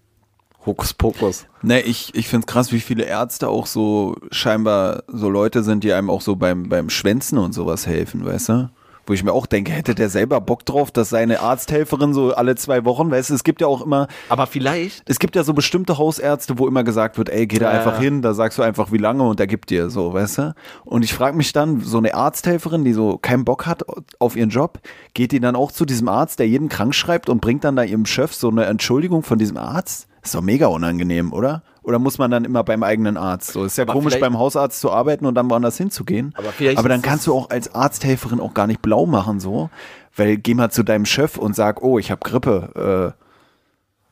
Hokuspokus. Ne, ich, ich finde es krass, wie viele Ärzte auch so scheinbar so Leute sind, die einem auch so beim, beim Schwänzen und sowas helfen, weißt du? Wo ich mir auch denke, hätte der selber Bock drauf, dass seine Arzthelferin so alle zwei Wochen, weißt du, es gibt ja auch immer, Aber vielleicht, es gibt ja so bestimmte Hausärzte, wo immer gesagt wird, ey, geh da Ja, einfach hin, da sagst du einfach, wie lange und der gibt dir so, weißt du? Und ich frage mich dann, so eine Arzthelferin, die so keinen Bock hat auf ihren Job, geht die dann auch zu diesem Arzt, der jeden krank schreibt und bringt dann da ihrem Chef so eine Entschuldigung von diesem Arzt? Ist doch mega unangenehm, oder? Oder muss man dann immer beim eigenen Arzt? So ist ja Aber komisch, beim Hausarzt zu arbeiten und dann woanders hinzugehen. Aber Aber dann kannst du auch als Arzthelferin auch gar nicht blau machen, so. Weil geh mal zu deinem Chef und sag, oh, ich habe Grippe. Äh,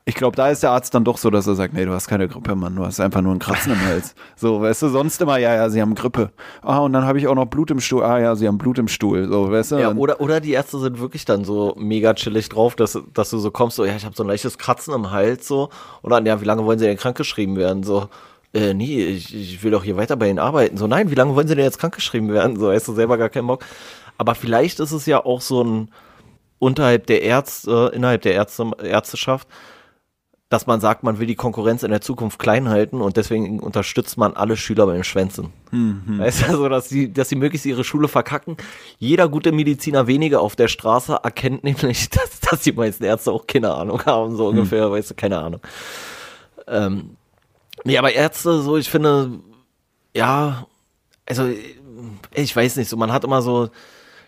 ich glaube, da ist der Arzt dann doch so, dass er sagt, nee, du hast keine Grippe, Mann, du hast einfach nur einen Kratzen im Hals. So, weißt du, sonst immer, ja, ja, sie haben Grippe. Ah, und dann habe ich auch noch Blut im Stuhl. Ah, ja, sie haben Blut im Stuhl. So, weißt du? Ja, Und- oder, oder die Ärzte sind wirklich dann so mega chillig drauf, dass, dass du so kommst, so, ja, ich habe so ein leichtes Kratzen im Hals, so. Oder, ja, wie lange wollen sie denn krankgeschrieben werden? So, äh, nee, ich, ich will doch hier weiter bei ihnen arbeiten. So, nein, wie lange wollen sie denn jetzt krankgeschrieben werden? So, hast du selber gar keinen Bock. Aber vielleicht ist es ja auch so ein unterhalb der Ärzte, innerhalb der Ärzte, Ärzteschaft, dass man sagt, man will die Konkurrenz in der Zukunft klein halten und deswegen unterstützt man alle Schüler beim Schwänzen. Weißt du, so, dass sie, dass sie möglichst ihre Schule verkacken. Jeder gute Mediziner weniger auf der Straße erkennt nämlich, dass, dass die meisten Ärzte auch keine Ahnung haben, so ungefähr, weißt du, keine Ahnung. Ähm, nee, aber Ärzte, so, ich finde, ja, also, ich weiß nicht, so, man hat immer so,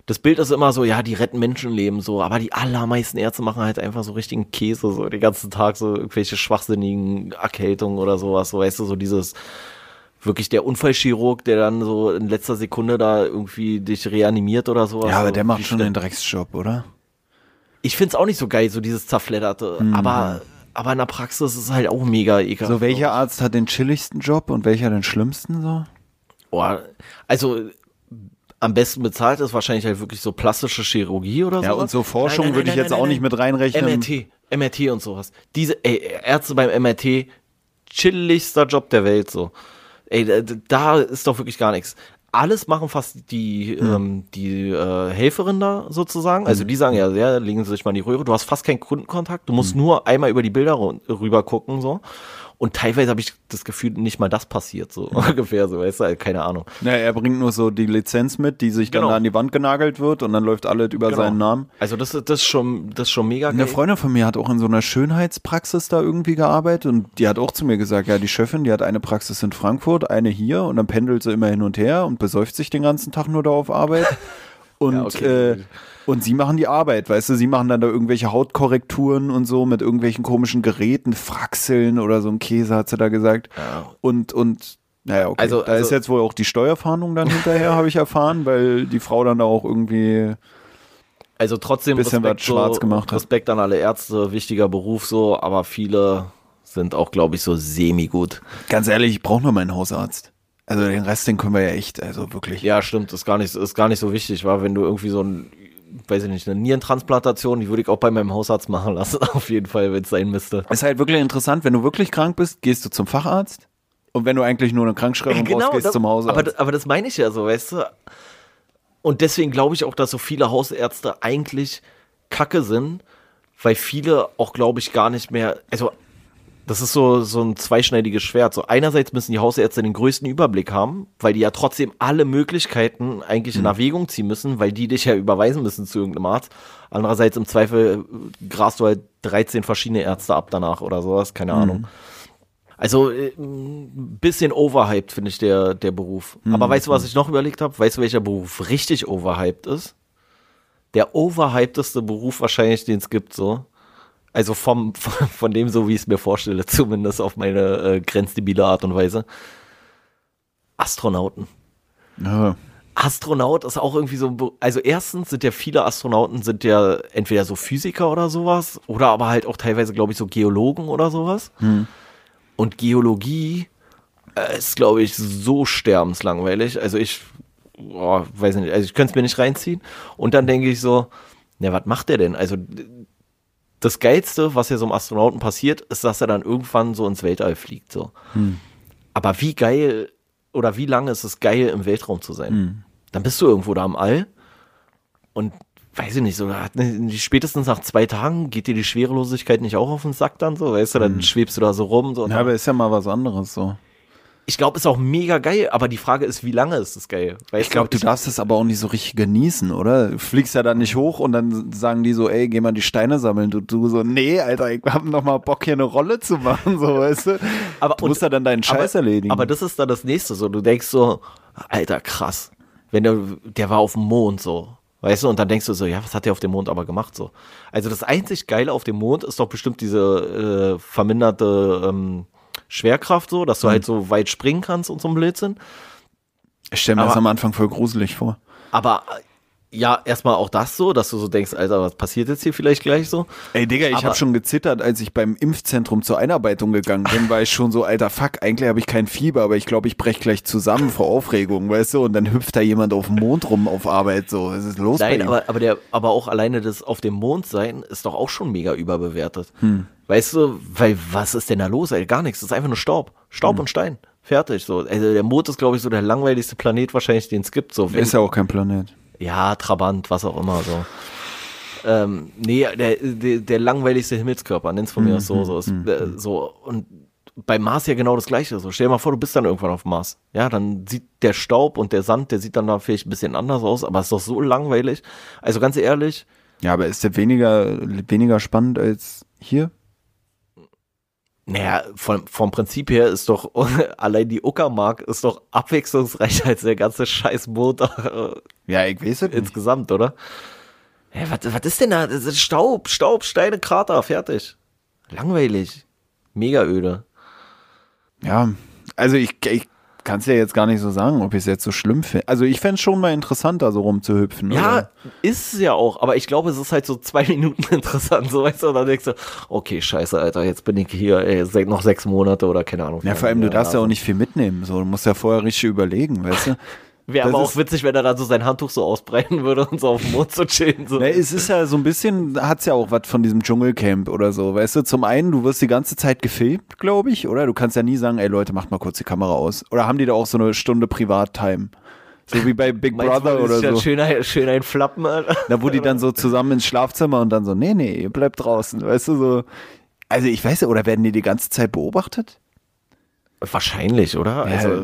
das Bild ist immer so, ja, die retten Menschenleben so, aber die allermeisten Ärzte machen halt einfach so richtigen Käse, so den ganzen Tag so irgendwelche schwachsinnigen Erkältungen oder sowas, so weißt du, so dieses wirklich der Unfallchirurg, der dann so in letzter Sekunde da irgendwie dich reanimiert oder sowas. ja, aber der macht schon den Drecksjob, oder? Ich find's auch nicht so geil, so dieses zerfledderte, aber, aber in der Praxis ist es halt auch mega ekelhaft. So, welcher Arzt hat den chilligsten Job und welcher den schlimmsten so? Oh, also am besten bezahlt ist wahrscheinlich halt wirklich so plastische Chirurgie oder so. Ja, und so Forschung würde ich jetzt auch nicht mit reinrechnen. MRT, MRT und sowas. Diese ey, Ärzte beim MRT, chilligster Job der Welt so. Ey, da, da ist doch wirklich gar nichts. Alles machen fast die, ähm, die äh, Helferin da sozusagen. Also die sagen ja, ja, legen Sie sich mal in die Röhre. Du hast fast keinen Kundenkontakt. Du musst nur einmal über die Bilder rüber gucken so. Und teilweise habe ich das Gefühl, nicht mal das passiert so ungefähr so. Weißt du, also, keine Ahnung. Ja, er bringt nur so die Lizenz mit, die sich dann Genau. da an die Wand genagelt wird und dann läuft alles über Genau. seinen Namen. Also das, ist- das, ist schon, das ist schon mega Eine geil. Freundin von mir hat auch in so einer Schönheitspraxis da irgendwie gearbeitet und die hat auch zu mir gesagt, ja, die Chefin, die hat eine Praxis in Frankfurt, eine hier und dann pendelt sie immer hin und her und besäuft sich den ganzen Tag nur da auf Arbeit. Und, Ja, okay. äh, und sie machen die Arbeit, weißt du, sie machen dann da irgendwelche Hautkorrekturen und so mit irgendwelchen komischen Geräten, Fraxeln oder so ein Käse, hat sie da gesagt. Ja. Und, und, naja, okay. Also- da also- ist jetzt wohl auch die Steuerfahndung dann hinterher, habe ich erfahren, weil die Frau dann da auch irgendwie Also trotzdem Bisschen was schwarz gemacht hat. Respekt an alle Ärzte, wichtiger Beruf so, aber viele sind auch, glaube ich, so semi-gut. Ganz ehrlich, ich brauche nur meinen Hausarzt. Also den Rest, den können wir ja echt, also wirklich. Ja, stimmt, ist gar nicht, ist gar nicht so wichtig, war, wenn du irgendwie so ein, weiß ich nicht, eine Nierentransplantation, die würde ich auch bei meinem Hausarzt machen lassen, auf jeden Fall, wenn es sein müsste. Ist halt wirklich interessant, wenn du wirklich krank bist, gehst du zum Facharzt. Und wenn du eigentlich nur eine Krankschreibung brauchst, gehst du das- zum Hausarzt. Aber, das- aber das meine ich ja so, weißt du? Und deswegen glaube ich auch, dass so viele Hausärzte eigentlich kacke sind, weil viele auch, glaube ich, gar nicht mehr, also das ist so, so ein zweischneidiges Schwert. So einerseits müssen die Hausärzte den größten Überblick haben, weil die ja trotzdem alle Möglichkeiten eigentlich in Erwägung ziehen müssen, weil die dich ja überweisen müssen zu irgendeinem Arzt. Andererseits im Zweifel äh, grast du halt 13 verschiedene Ärzte ab danach oder sowas, keine Ahnung. Also äh, ein bisschen overhyped finde ich der, der Beruf. Aber weißt du, was ich noch überlegt habe? Weißt du, welcher Beruf richtig overhyped ist? Der overhypedeste Beruf wahrscheinlich, den es gibt, so. Also vom, von dem, so wie ich es mir vorstelle, zumindest auf meine äh, grenzdebile Art und Weise. Astronauten. ja. Astronaut ist auch irgendwie so, also erstens sind ja viele Astronauten sind ja entweder so Physiker oder sowas oder aber halt auch teilweise, glaube ich, so Geologen oder sowas. Und Geologie äh, ist, glaube ich, so sterbenslangweilig. Also ich, boah, weiß nicht, also ich könnte es mir nicht reinziehen. Und dann denke ich so, na, was macht der denn? Also das Geilste, was ja so einem Astronauten passiert, ist, dass er dann irgendwann so ins Weltall fliegt. So. Aber wie geil oder wie lange ist es geil, im Weltraum zu sein? Dann bist du irgendwo da am All und weiß ich nicht, so spätestens nach zwei Tagen geht dir die Schwerelosigkeit nicht auch auf den Sack dann so, weißt du, dann schwebst du da so rum. So ja, aber ist ja mal was anderes so. Ich glaube, ist auch mega geil, aber die Frage ist, wie lange ist es geil? Weißt Ich glaube, du darfst es aber auch nicht so richtig genießen, oder? Du fliegst ja dann nicht hoch und dann sagen die so, ey, geh mal die Steine sammeln. Du, du so, nee, Alter, ich hab noch mal Bock, hier eine Rolle zu machen, so, weißt du? Aber- du musst ja dann deinen Scheiß aber, erledigen. Aber das ist dann das nächste so. Du denkst so, Alter, krass. Wenn der, der war auf dem Mond so. Weißt du, und dann denkst du so, ja, was hat der auf dem Mond aber gemacht so? Also das einzig Geile auf dem Mond ist doch bestimmt diese äh, verminderte ähm, Schwerkraft so, dass du Mhm. halt so weit springen kannst und so ein Blödsinn. Ich stelle mir Aber- das am Anfang voll gruselig vor. Aber ja, erstmal auch das so, dass du so denkst, Alter, was passiert jetzt hier vielleicht gleich so? Ey, Digga, ich habe schon gezittert, als ich beim Impfzentrum zur Einarbeitung gegangen bin, war ich schon so, alter Fuck, eigentlich habe ich kein Fieber, aber ich glaube, ich brech gleich zusammen vor Aufregung, weißt du? Und dann hüpft da jemand auf dem Mond rum auf Arbeit, so, was ist los Nein, aber, aber, der, aber auch alleine das auf dem Mond sein ist doch auch schon mega überbewertet. Hm. Weißt du, weil was ist denn da los? Ey? Gar nichts. Das ist einfach nur Staub. Staub Hm. und Stein. Fertig. So. Also der Mond ist, glaube ich, so der langweiligste Planet wahrscheinlich, den es gibt. So. Wenn, Ist ja auch kein Planet. Ja, Trabant, was auch immer. So. Ähm, nee, der, der, der langweiligste Himmelskörper, nenn's von mir Mhm, aus so. So, ist, äh, so. Und beim Mars ja genau das Gleiche. So. Stell dir mal vor, du bist dann irgendwann auf Mars. Ja, dann sieht der Staub und der Sand, der sieht dann da vielleicht ein bisschen anders aus, aber es ist doch so langweilig. Also ganz ehrlich, Ja, aber ist der weniger, weniger spannend als hier? Naja, vom, vom Prinzip her ist doch allein die Uckermark ist doch abwechslungsreicher als der ganze scheiß äh, Ja, ich weiß es insgesamt, oder? Ja, was, was ist denn da? Das ist Staub, Staub, Steine, Krater, fertig. Langweilig. Mega öde. Ja, also ich, ich kann es ja jetzt gar nicht so sagen, ob ich es jetzt so schlimm finde. Also ich fände es schon mal interessanter, so rumzuhüpfen. Ja, oder? ist es ja auch, aber ich glaube, es ist halt so zwei Minuten interessant, so weißt du, und dann denkst du, okay, scheiße, Alter, jetzt bin ich hier, ey, noch sechs Monate oder keine Ahnung. Ja, vor allem, du darfst ja auch nicht viel mitnehmen. So, du musst ja vorher richtig überlegen, weißt du? Wäre aber auch witzig, wenn er dann so sein Handtuch so ausbreiten würde und so auf dem Mond so chillen. So. Na, es ist ja so ein bisschen, hat es ja auch was von diesem Dschungelcamp oder so, weißt du? Zum einen, du wirst die ganze Zeit gefilmt, glaube ich, oder? Du kannst ja nie sagen, ey Leute, macht mal kurz die Kamera aus. Oder haben die da auch so eine Stunde Privattime? So wie bei Big Meinst Brother das oder ist ja so. Schön, ein- schön ein Flappen, Alter. Da wo die dann so zusammen ins Schlafzimmer und dann so, nee, nee, ihr bleibt draußen, weißt du, so. Also ich weiß ja, oder werden die die ganze Zeit beobachtet? Wahrscheinlich, oder? Also,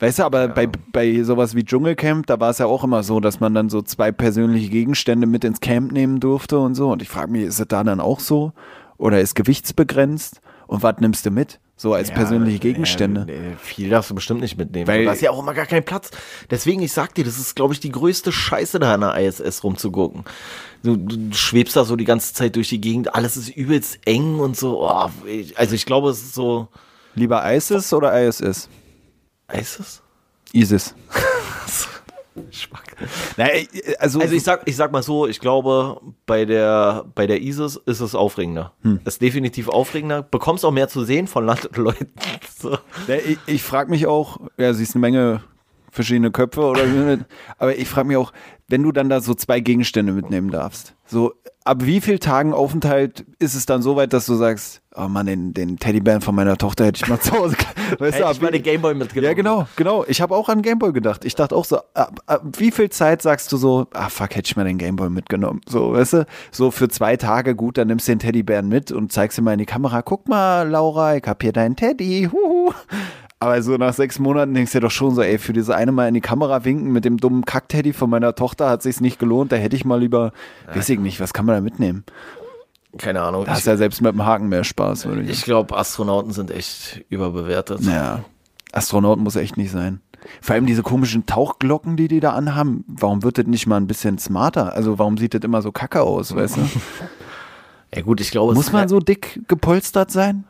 Weißt du, aber bei, bei sowas wie Dschungelcamp, da war es ja auch immer so, dass man dann so zwei persönliche Gegenstände mit ins Camp nehmen durfte und so. Und ich frage mich, ist es da dann auch so? Oder ist gewichtsbegrenzt? Und was nimmst du mit? So als persönliche Gegenstände. Ja, viel darfst du bestimmt nicht mitnehmen. Weil- da ist ja auch immer gar kein Platz. Deswegen, ich sag dir, das ist, glaube ich, die größte Scheiße da an der ISS rumzugucken. Du, du, du schwebst da so die ganze Zeit durch die Gegend, alles ist übelst eng und so. Oh, ich, also ich glaube, es ist so. Lieber ISIS oder ISS? ISIS? ISIS. Schmack. Na, also, Also ich sag, ich sag mal so, ich glaube, bei der, bei der ISIS ist es aufregender. Hm. Ist definitiv aufregender. Bekommst auch mehr zu sehen von Land und Leuten. So. Ja, ich ich frage mich auch, ja, siehst eine Menge verschiedene Köpfe oder aber ich frage mich auch, wenn du dann da so zwei Gegenstände mitnehmen darfst, so ab wie vielen Tagen Aufenthalt ist es dann so weit, dass du sagst, oh Mann, den, den Teddybären von meiner Tochter hätte ich mal zu Hause, weißt Hätte ab ich den Gameboy mitgenommen. ja, genau, genau. Ich habe auch an Gameboy gedacht. Ich dachte auch so, ab, ab wie viel Zeit sagst du so, ah fuck, hätte ich mal den Gameboy mitgenommen. So, weißt du, so für zwei Tage, gut, dann nimmst du den Teddybären mit und zeigst ihm mal in die Kamera, guck mal, Laura, ich hab hier deinen Teddy, huhu. Aber so nach sechs Monaten denkst du dir doch schon so, ey, für diese eine Mal in die Kamera winken mit dem dummen Kackteddy von meiner Tochter hat sich's nicht gelohnt. Da hätte ich mal lieber, weiß ich nicht, was kann man da mitnehmen? Keine Ahnung. Da hast ja selbst mit dem Haken mehr Spaß, würde ich, Ich glaube, Astronauten sind echt überbewertet. Ja, Astronaut muss echt nicht sein. Vor allem diese komischen Tauchglocken, die die da anhaben. Warum wird das nicht mal ein bisschen smarter? Also warum sieht das immer so kacke aus, weißt du? Ja gut, ich glaube, es Muss man so dick gepolstert sein?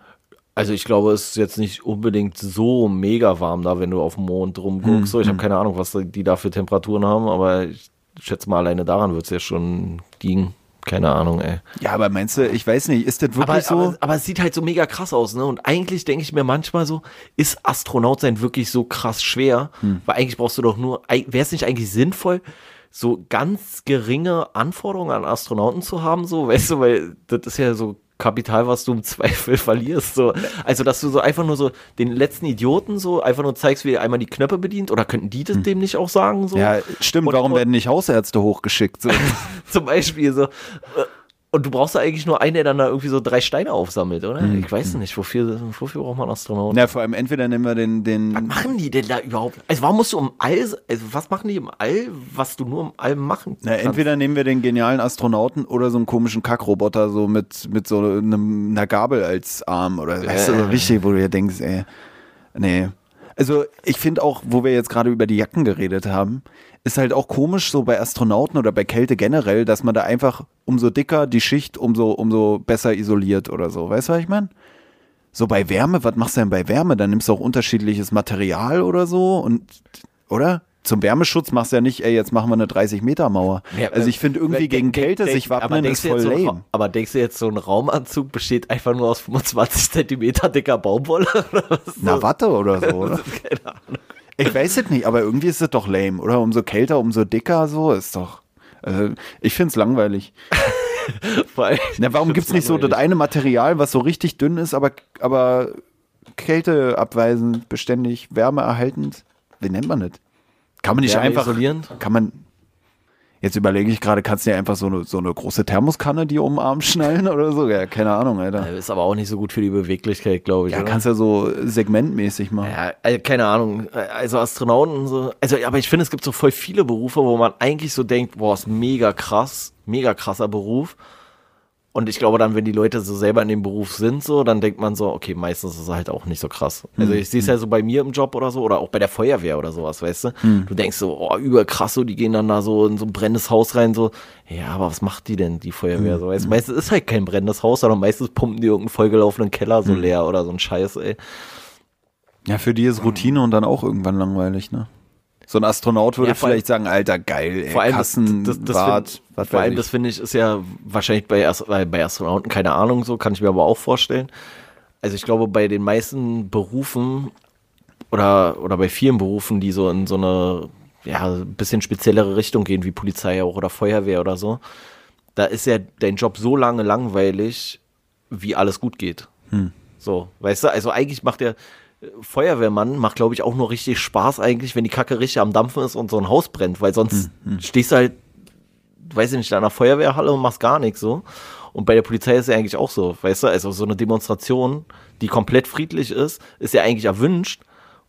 Also ich glaube, es ist jetzt nicht unbedingt so mega warm da, wenn du auf dem Mond rumguckst. so, ich habe keine Ahnung, was die da für Temperaturen haben, aber ich schätze mal, alleine daran wird es ja schon liegen. Keine Ahnung, ey. Ja, aber meinst du, ich weiß nicht, ist das wirklich Aber, so? aber, aber es sieht halt so mega krass aus, ne? Und eigentlich denke ich mir manchmal so, ist Astronaut sein wirklich so krass schwer? Hm. Weil eigentlich brauchst du doch nur, wäre es nicht eigentlich sinnvoll, so ganz geringe Anforderungen an Astronauten zu haben, so, weißt du, weil das ist ja so Kapital, was du im Zweifel verlierst. So. Also, dass du so einfach nur so den letzten Idioten so einfach nur zeigst, wie er einmal die Knöpfe bedient, oder könnten die das dem nicht auch sagen? So? Hm. ja, stimmt. Und- Warum und- werden nicht Hausärzte hochgeschickt? So. zum Beispiel so. Äh, Und du brauchst da eigentlich nur einen, der dann da irgendwie so drei Steine aufsammelt, oder? Hm. Ich weiß nicht, wofür, wofür braucht man Astronauten? Na, vor allem entweder nehmen wir den, Was den machen die denn da überhaupt? Also warum musst du im All, also was machen die im All, was du nur im All machen na, kannst? entweder nehmen wir den genialen Astronauten oder so einen komischen Kackroboter so mit, mit so einem, einer Gabel als Arm oder weißt du, so Äh. richtig, wo du dir denkst, ey, nee. Also ich finde auch, wo wir jetzt gerade über die Jacken geredet haben, ist halt auch komisch so bei Astronauten oder bei Kälte generell, dass man da einfach umso dicker die Schicht umso, umso besser isoliert oder so. Weißt du, was ich meine? So bei Wärme, was machst du denn bei Wärme? Dann nimmst du auch unterschiedliches Material oder so und, oder? Zum Wärmeschutz machst du ja nicht, ey, jetzt machen wir eine 30-Meter-Mauer. Ja, also ich finde irgendwie gegen Kälte sich wappnen ist voll jetzt so lame. Aber denkst du jetzt, so ein Raumanzug besteht einfach nur aus 25 Zentimeter dicker Baumwolle? Oder was? Na, Watte oder so, oder? Keine Ahnung. Ich weiß es nicht, aber irgendwie ist es doch lame, oder? Umso kälter, umso dicker, so ist doch. Also, ich finde es langweilig. Na, warum gibt es nicht so das eine Material, was so richtig dünn ist, aber, aber kälteabweisend, beständig, wärmeerhaltend? Wie nennt man das? Kann man nicht Wärme einfach. isolierend? Kann man. Jetzt überlege ich gerade, kannst du dir einfach so eine, so eine große Thermoskanne die um den Arm schnallen oder so? Ja, keine Ahnung, Alter. Ist aber auch nicht so gut für die Beweglichkeit, glaube ich. Ja, oder? kannst ja so segmentmäßig machen. Ja, also keine Ahnung. Also Astronauten und so. Also, aber ich finde, es gibt so voll viele Berufe, wo man eigentlich so denkt, boah, ist mega krass, mega krasser Beruf. Und ich glaube dann, wenn die Leute so selber in dem Beruf sind, so, dann denkt man so, okay, meistens ist es halt auch nicht so krass. Also ich sehe es ja so bei mir im Job oder so, oder auch bei der Feuerwehr oder sowas, weißt du? Du denkst so, oh, überkrass, so, die gehen dann da so in so ein brennendes Haus rein, so, ja, aber was macht die denn, die Feuerwehr? So, weißt du? Meistens ist halt kein brennendes Haus, sondern meistens pumpen die irgendeinen vollgelaufenen Keller so leer oder so ein Scheiß, ey. Ja, für die ist Routine und dann auch irgendwann langweilig, ne? So ein Astronaut würde Ja, vor allem- vielleicht sagen, Alter, geil, ey, vor allem das, Kassen, das, das, Wart, find, was vor allem ich. das finde ich ist ja wahrscheinlich bei, bei Astronauten keine Ahnung so kann ich mir aber auch vorstellen also ich glaube bei den meisten Berufen oder oder bei vielen Berufen die so in so eine ja ein bisschen speziellere Richtung gehen wie Polizei auch oder Feuerwehr oder so da ist ja dein Job so lange langweilig wie alles gut geht Hm. so weißt du also eigentlich macht der Feuerwehrmann macht, glaube ich, auch nur richtig Spaß eigentlich, wenn die Kacke richtig am Dampfen ist und so ein Haus brennt, weil sonst Hm, stehst du halt, weiß ich nicht, in einer Feuerwehrhalle und machst gar nichts so. Und bei der Polizei ist ja eigentlich auch so, weißt du, also so eine Demonstration, die komplett friedlich ist, ist ja eigentlich erwünscht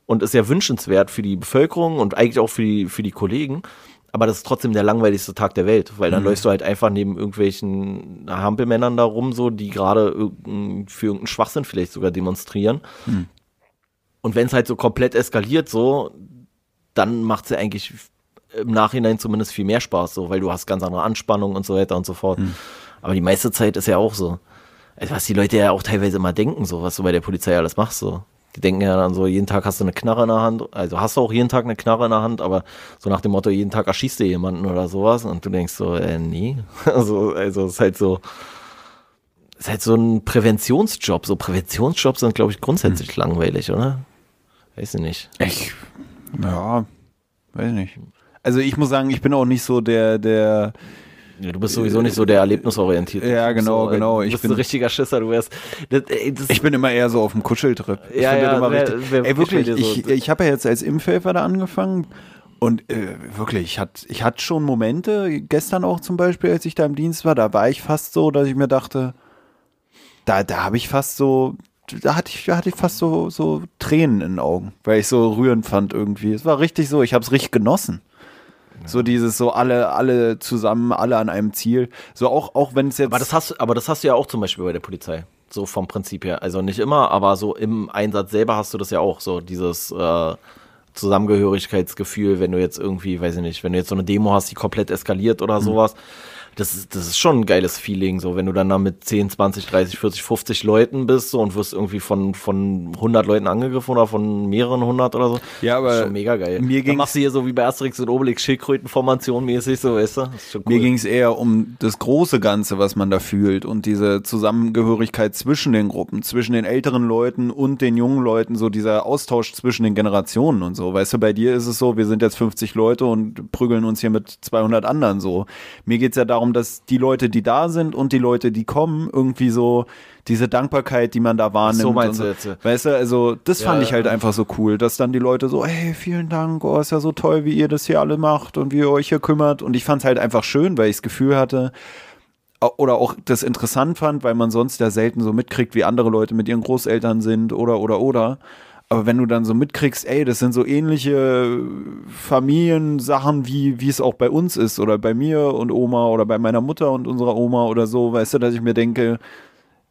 und ist ja wünschenswert für die Bevölkerung und eigentlich auch für die, für die Kollegen. Aber das ist trotzdem der langweiligste Tag der Welt, weil dann Mhm. läufst du halt einfach neben irgendwelchen Hampelmännern da rum, so, die gerade für irgendeinen Schwachsinn vielleicht sogar demonstrieren. Und wenn es halt so komplett eskaliert, so, dann macht es ja eigentlich im Nachhinein zumindest viel mehr Spaß, so, weil du hast ganz andere Anspannung und so weiter und so fort. Aber die meiste Zeit ist ja auch so. Also, was die Leute ja auch teilweise immer denken, so, was du bei der Polizei alles machst, so. Die denken ja dann so, jeden Tag hast du eine Knarre in der Hand, also hast du auch jeden Tag eine Knarre in der Hand, aber so nach dem Motto, jeden Tag erschießt du jemanden oder sowas und du denkst so, äh, nee. Also, also es ist halt so, ist halt so ein Präventionsjob. So Präventionsjobs sind, glaube ich, grundsätzlich langweilig, oder? Weiß ich nicht. Ich, ja, weiß nicht. Also ich muss sagen, ich bin auch nicht so der, der, Ja, du bist sowieso nicht so der erlebnisorientierte. Ja, genau, so, genau. Du Ich bin- ein richtiger Schisser, du wärst. Das, ey, das, ich bin immer eher so auf dem Kuscheltrip. Ich Ja, ja, immer richtig. wär Ey, wirklich ich, so. ich habe ja jetzt als Impfhelfer da angefangen und äh, wirklich, ich hatte ich hatte schon Momente, gestern auch zum Beispiel, als ich da im Dienst war, da war ich fast so, dass ich mir dachte, da, da habe ich fast so, da hatte ich, da hatte ich fast so, so Tränen in den Augen, weil ich so rührend fand irgendwie. Es war richtig so, ich habe es richtig genossen. So dieses so alle, alle zusammen, alle an einem Ziel. So auch, auch wenn es jetzt. aber, das hast, aber das hast du ja auch zum Beispiel bei der Polizei. So vom Prinzip her. Also nicht immer, aber so im Einsatz selber hast du das ja auch. So dieses äh, Zusammengehörigkeitsgefühl, wenn du jetzt irgendwie, weiß ich nicht, wenn du jetzt so eine Demo hast, die komplett eskaliert oder sowas. Das ist, das ist schon ein geiles Feeling, so wenn du dann da mit 10, 20, 30, 40, 50 Leuten bist so, und wirst irgendwie von, von 100 Leuten angegriffen oder von mehreren hundert oder so. Ja, aber das ist schon mega geil. mir dann machst du hier so wie bei Asterix und Obelix Schildkrötenformation mäßig, so, weißt du? Ist schon cool. Mir ging es eher um das große Ganze, was man da fühlt und diese Zusammengehörigkeit zwischen den Gruppen, zwischen den älteren Leuten und den jungen Leuten, so dieser Austausch zwischen den Generationen und so. Weißt du, bei dir ist es so, wir sind jetzt 50 Leute und prügeln uns hier mit 200 anderen so. Mir geht's ja darum, dass die Leute, die da sind und die Leute, die kommen, irgendwie so diese Dankbarkeit, die man da wahrnimmt. So meinst und du jetzt. Weißt du, also das Ja, fand ich halt ja. einfach so cool, dass dann die Leute so, hey, vielen Dank, oh, ist ja so toll, wie ihr das hier alle macht und wie ihr euch hier kümmert. Und ich fand es halt einfach schön, weil ich das Gefühl hatte, oder auch das interessant fand, weil man sonst ja selten so mitkriegt, wie andere Leute mit ihren Großeltern sind oder oder oder. Aber wenn du dann so mitkriegst, ey, das sind so ähnliche Familiensachen, wie, wie es auch bei uns ist oder bei mir und Oma oder bei meiner Mutter und unserer Oma oder so, weißt du, dass ich mir denke,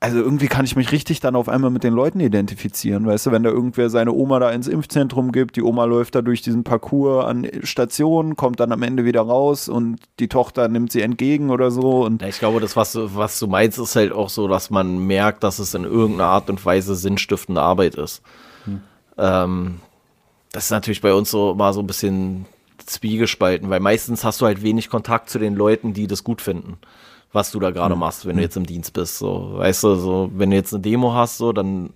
also irgendwie kann ich mich richtig dann auf einmal mit den Leuten identifizieren, weißt du, wenn da irgendwer seine Oma da ins Impfzentrum gibt, die Oma läuft da durch diesen Parcours an Stationen, kommt dann am Ende wieder raus und die Tochter nimmt sie entgegen oder so. Und ja, ich glaube, das, was was du meinst, ist halt auch so, dass man merkt, dass es in irgendeiner Art und Weise sinnstiftende Arbeit ist. Hm. Ähm, das ist natürlich bei uns so mal so ein bisschen zwiegespalten, weil meistens hast du halt wenig Kontakt zu den Leuten, die das gut finden was du da gerade mhm. machst, wenn du hm. jetzt im Dienst bist. So, weißt du, so, wenn du jetzt eine Demo hast, so, dann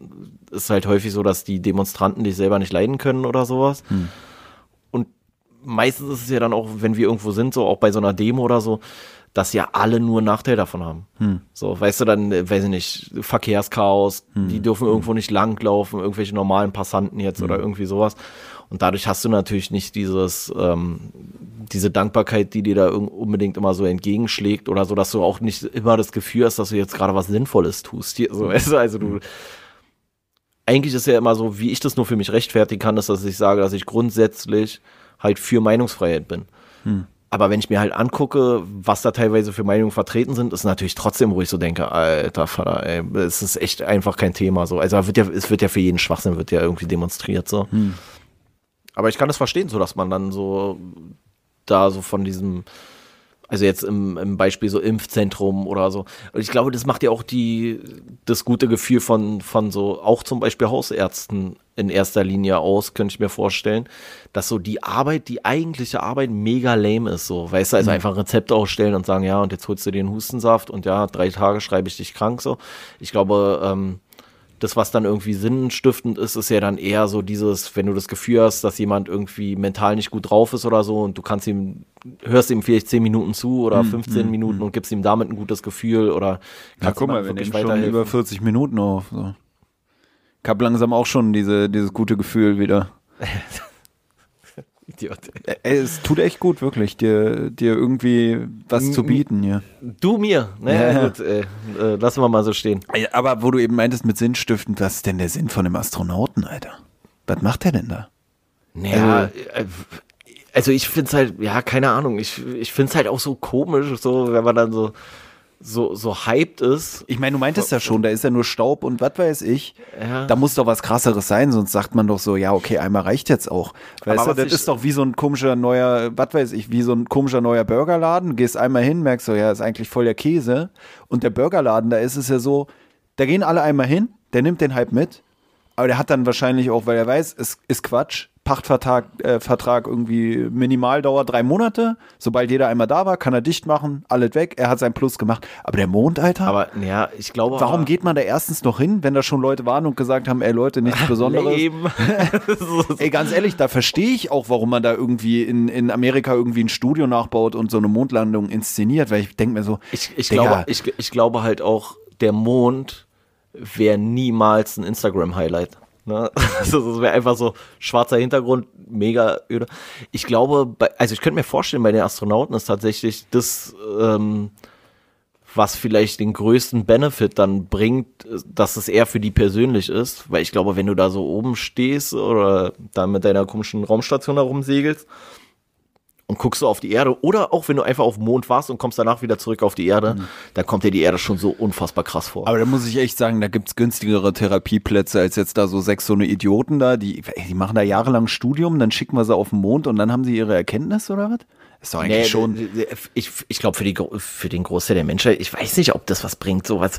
ist halt häufig so, dass die Demonstranten dich selber nicht leiden können oder sowas. Mhm. Und meistens ist es ja dann auch, wenn wir irgendwo sind, so auch bei so einer Demo oder so, dass ja alle nur Nachteil davon haben. Hm. So, weißt du, dann, äh, weiß ich nicht, Verkehrschaos, hm. die dürfen irgendwo nicht langlaufen, irgendwelche normalen Passanten jetzt hm. oder irgendwie sowas. Und dadurch hast du natürlich nicht dieses, ähm, diese Dankbarkeit, die dir da unbedingt immer so entgegenschlägt oder so, dass du auch nicht immer das Gefühl hast, dass du jetzt gerade was Sinnvolles tust. Hier, so, weißt du, also du, eigentlich ist ja immer so, wie ich das nur für mich rechtfertigen kann, ist, dass ich sage, dass ich grundsätzlich halt für Meinungsfreiheit bin. Hm. Aber wenn ich mir halt angucke, was da teilweise für Meinungen vertreten sind, ist natürlich trotzdem, wo ich so denke, alter Vater, ey, es ist echt einfach kein Thema so. Also wird ja, es wird ja für jeden Schwachsinn wird ja irgendwie demonstriert so. Hm. Aber ich kann es verstehen, so dass man dann so da so von diesem, also jetzt im, im Beispiel so Impfzentrum oder so. Und ich glaube, das macht ja auch die, das gute Gefühl von, von so, auch zum Beispiel Hausärzten in erster Linie aus, könnte ich mir vorstellen, dass so die Arbeit, die eigentliche Arbeit mega lame ist, so, weißt du, also mhm. einfach Rezepte ausstellen und sagen, ja, und jetzt holst du dir einen Hustensaft und ja, drei Tage schreibe ich dich krank, so. Ich glaube, ähm, das, was dann irgendwie sinnstiftend ist, ist ja dann eher so dieses, wenn du das Gefühl hast, dass jemand irgendwie mental nicht gut drauf ist oder so und du kannst ihm, hörst ihm vielleicht 10 Minuten zu oder 15 mm, Minuten mm. und gibst ihm damit ein gutes Gefühl oder Ja, guck mal, wir nehmen schon über 40 Minuten auf. So. Ich habe langsam auch schon diese, dieses gute Gefühl wieder. Idiot. Es tut echt gut, wirklich, dir, dir irgendwie was zu bieten hier. Du mir, ne? Ja. Gut, äh, äh, lassen wir mal so stehen. Aber wo du eben meintest mit Sinnstiften, was ist denn der Sinn von einem Astronauten, Alter? Was macht der denn da? Naja, also, also ich finde es halt, ja, keine Ahnung, ich, ich finde es halt auch so komisch, so, wenn man dann so so, so hyped ist. Ich meine, du meintest ja schon, da ist ja nur Staub und was weiß ich. Ja. Da muss doch was krasseres sein, sonst sagt man doch so, ja, okay, einmal reicht jetzt auch. Weißt Aber du, das ist doch wie so ein komischer neuer, was weiß ich, wie so ein komischer neuer Burgerladen. Gehst einmal hin, merkst so, ja, ist eigentlich voll der Käse. Und der Burgerladen, da ist es ja so, da gehen alle einmal hin, der nimmt den Hype mit. Aber der hat dann wahrscheinlich auch, weil er weiß, es ist Quatsch, Pachtvertrag äh, Vertrag irgendwie Minimaldauer drei Monate. Sobald jeder einmal da war, kann er dicht machen, alles weg. Er hat sein Plus gemacht. Aber der Mond, Alter. Aber ja, ich glaube. Warum geht man da erstens noch hin, wenn da schon Leute waren und gesagt haben, ey Leute, nichts Besonderes? ey, ganz ehrlich, da verstehe ich auch, warum man da irgendwie in, in Amerika irgendwie ein Studio nachbaut und so eine Mondlandung inszeniert, weil ich denke mir so. Ich, ich glaube, ich, ich glaube halt auch, der Mond wäre niemals ein Instagram-Highlight. Ne? Also das wäre einfach so schwarzer Hintergrund, mega öde. Ich glaube, bei, also ich könnte mir vorstellen, bei den Astronauten ist tatsächlich das, ähm, was vielleicht den größten Benefit dann bringt, dass es eher für die persönlich ist. Weil ich glaube, wenn du da so oben stehst oder da mit deiner komischen Raumstation herumsegelst, und guckst du auf die Erde oder auch wenn du einfach auf dem Mond warst und kommst danach wieder zurück auf die Erde, mhm. dann kommt dir die Erde schon so unfassbar krass vor. Aber da muss ich echt sagen, da gibt's günstigere Therapieplätze als jetzt da so sechs so eine Idioten da, die, die machen da jahrelang Studium, dann schicken wir sie auf den Mond und dann haben sie ihre Erkenntnis oder was? Ist doch eigentlich nee, schon. Ich, ich glaube, für, die, für den Großteil der Menschheit, ich weiß nicht, ob das was bringt, sowas.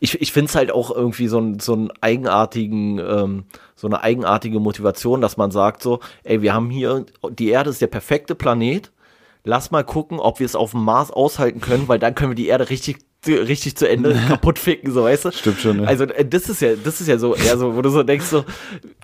Ich, ich finde es halt auch irgendwie so, ein, so einen eigenartigen, ähm, so eine eigenartige Motivation, dass man sagt so, ey, wir haben hier, die Erde ist der perfekte Planet, lass mal gucken, ob wir es auf dem Mars aushalten können, weil dann können wir die Erde richtig richtig zu Ende kaputt ficken, so weißt du? Stimmt schon, ne? Also äh, das ist ja, das ist ja so, eher so, wo du so denkst, so,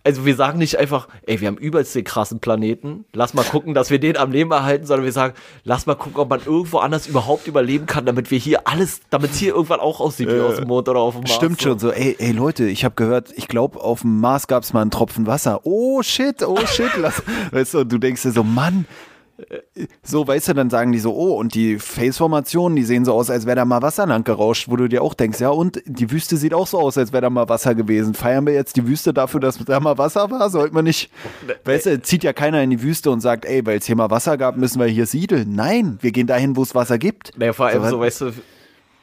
also wir sagen nicht einfach, ey, wir haben übelst den krassen Planeten, lass mal gucken, dass wir den am Leben erhalten, sondern wir sagen, lass mal gucken, ob man irgendwo anders überhaupt überleben kann, damit wir hier alles, damit es hier irgendwann auch aussieht wie äh, aus dem Mond oder auf dem Mars. Stimmt so. schon, so, ey, ey Leute, ich habe gehört, ich glaube, auf dem Mars gab es mal einen Tropfen Wasser. Oh shit, oh shit, lass, weißt du, und du denkst dir so, Mann, so, weißt du, dann sagen die so, oh, und die Face-Formationen, die sehen so aus, als wäre da mal Wasser lang gerauscht, wo du dir auch denkst, ja, und die Wüste sieht auch so aus, als wäre da mal Wasser gewesen. Feiern wir jetzt die Wüste dafür, dass da mal Wasser war? Sollte man nicht, weißt du, zieht ja keiner in die Wüste und sagt, ey, weil es hier mal Wasser gab, müssen wir hier siedeln. Nein, wir gehen dahin, wo es Wasser gibt. Naja, vor allem so, so weißt du,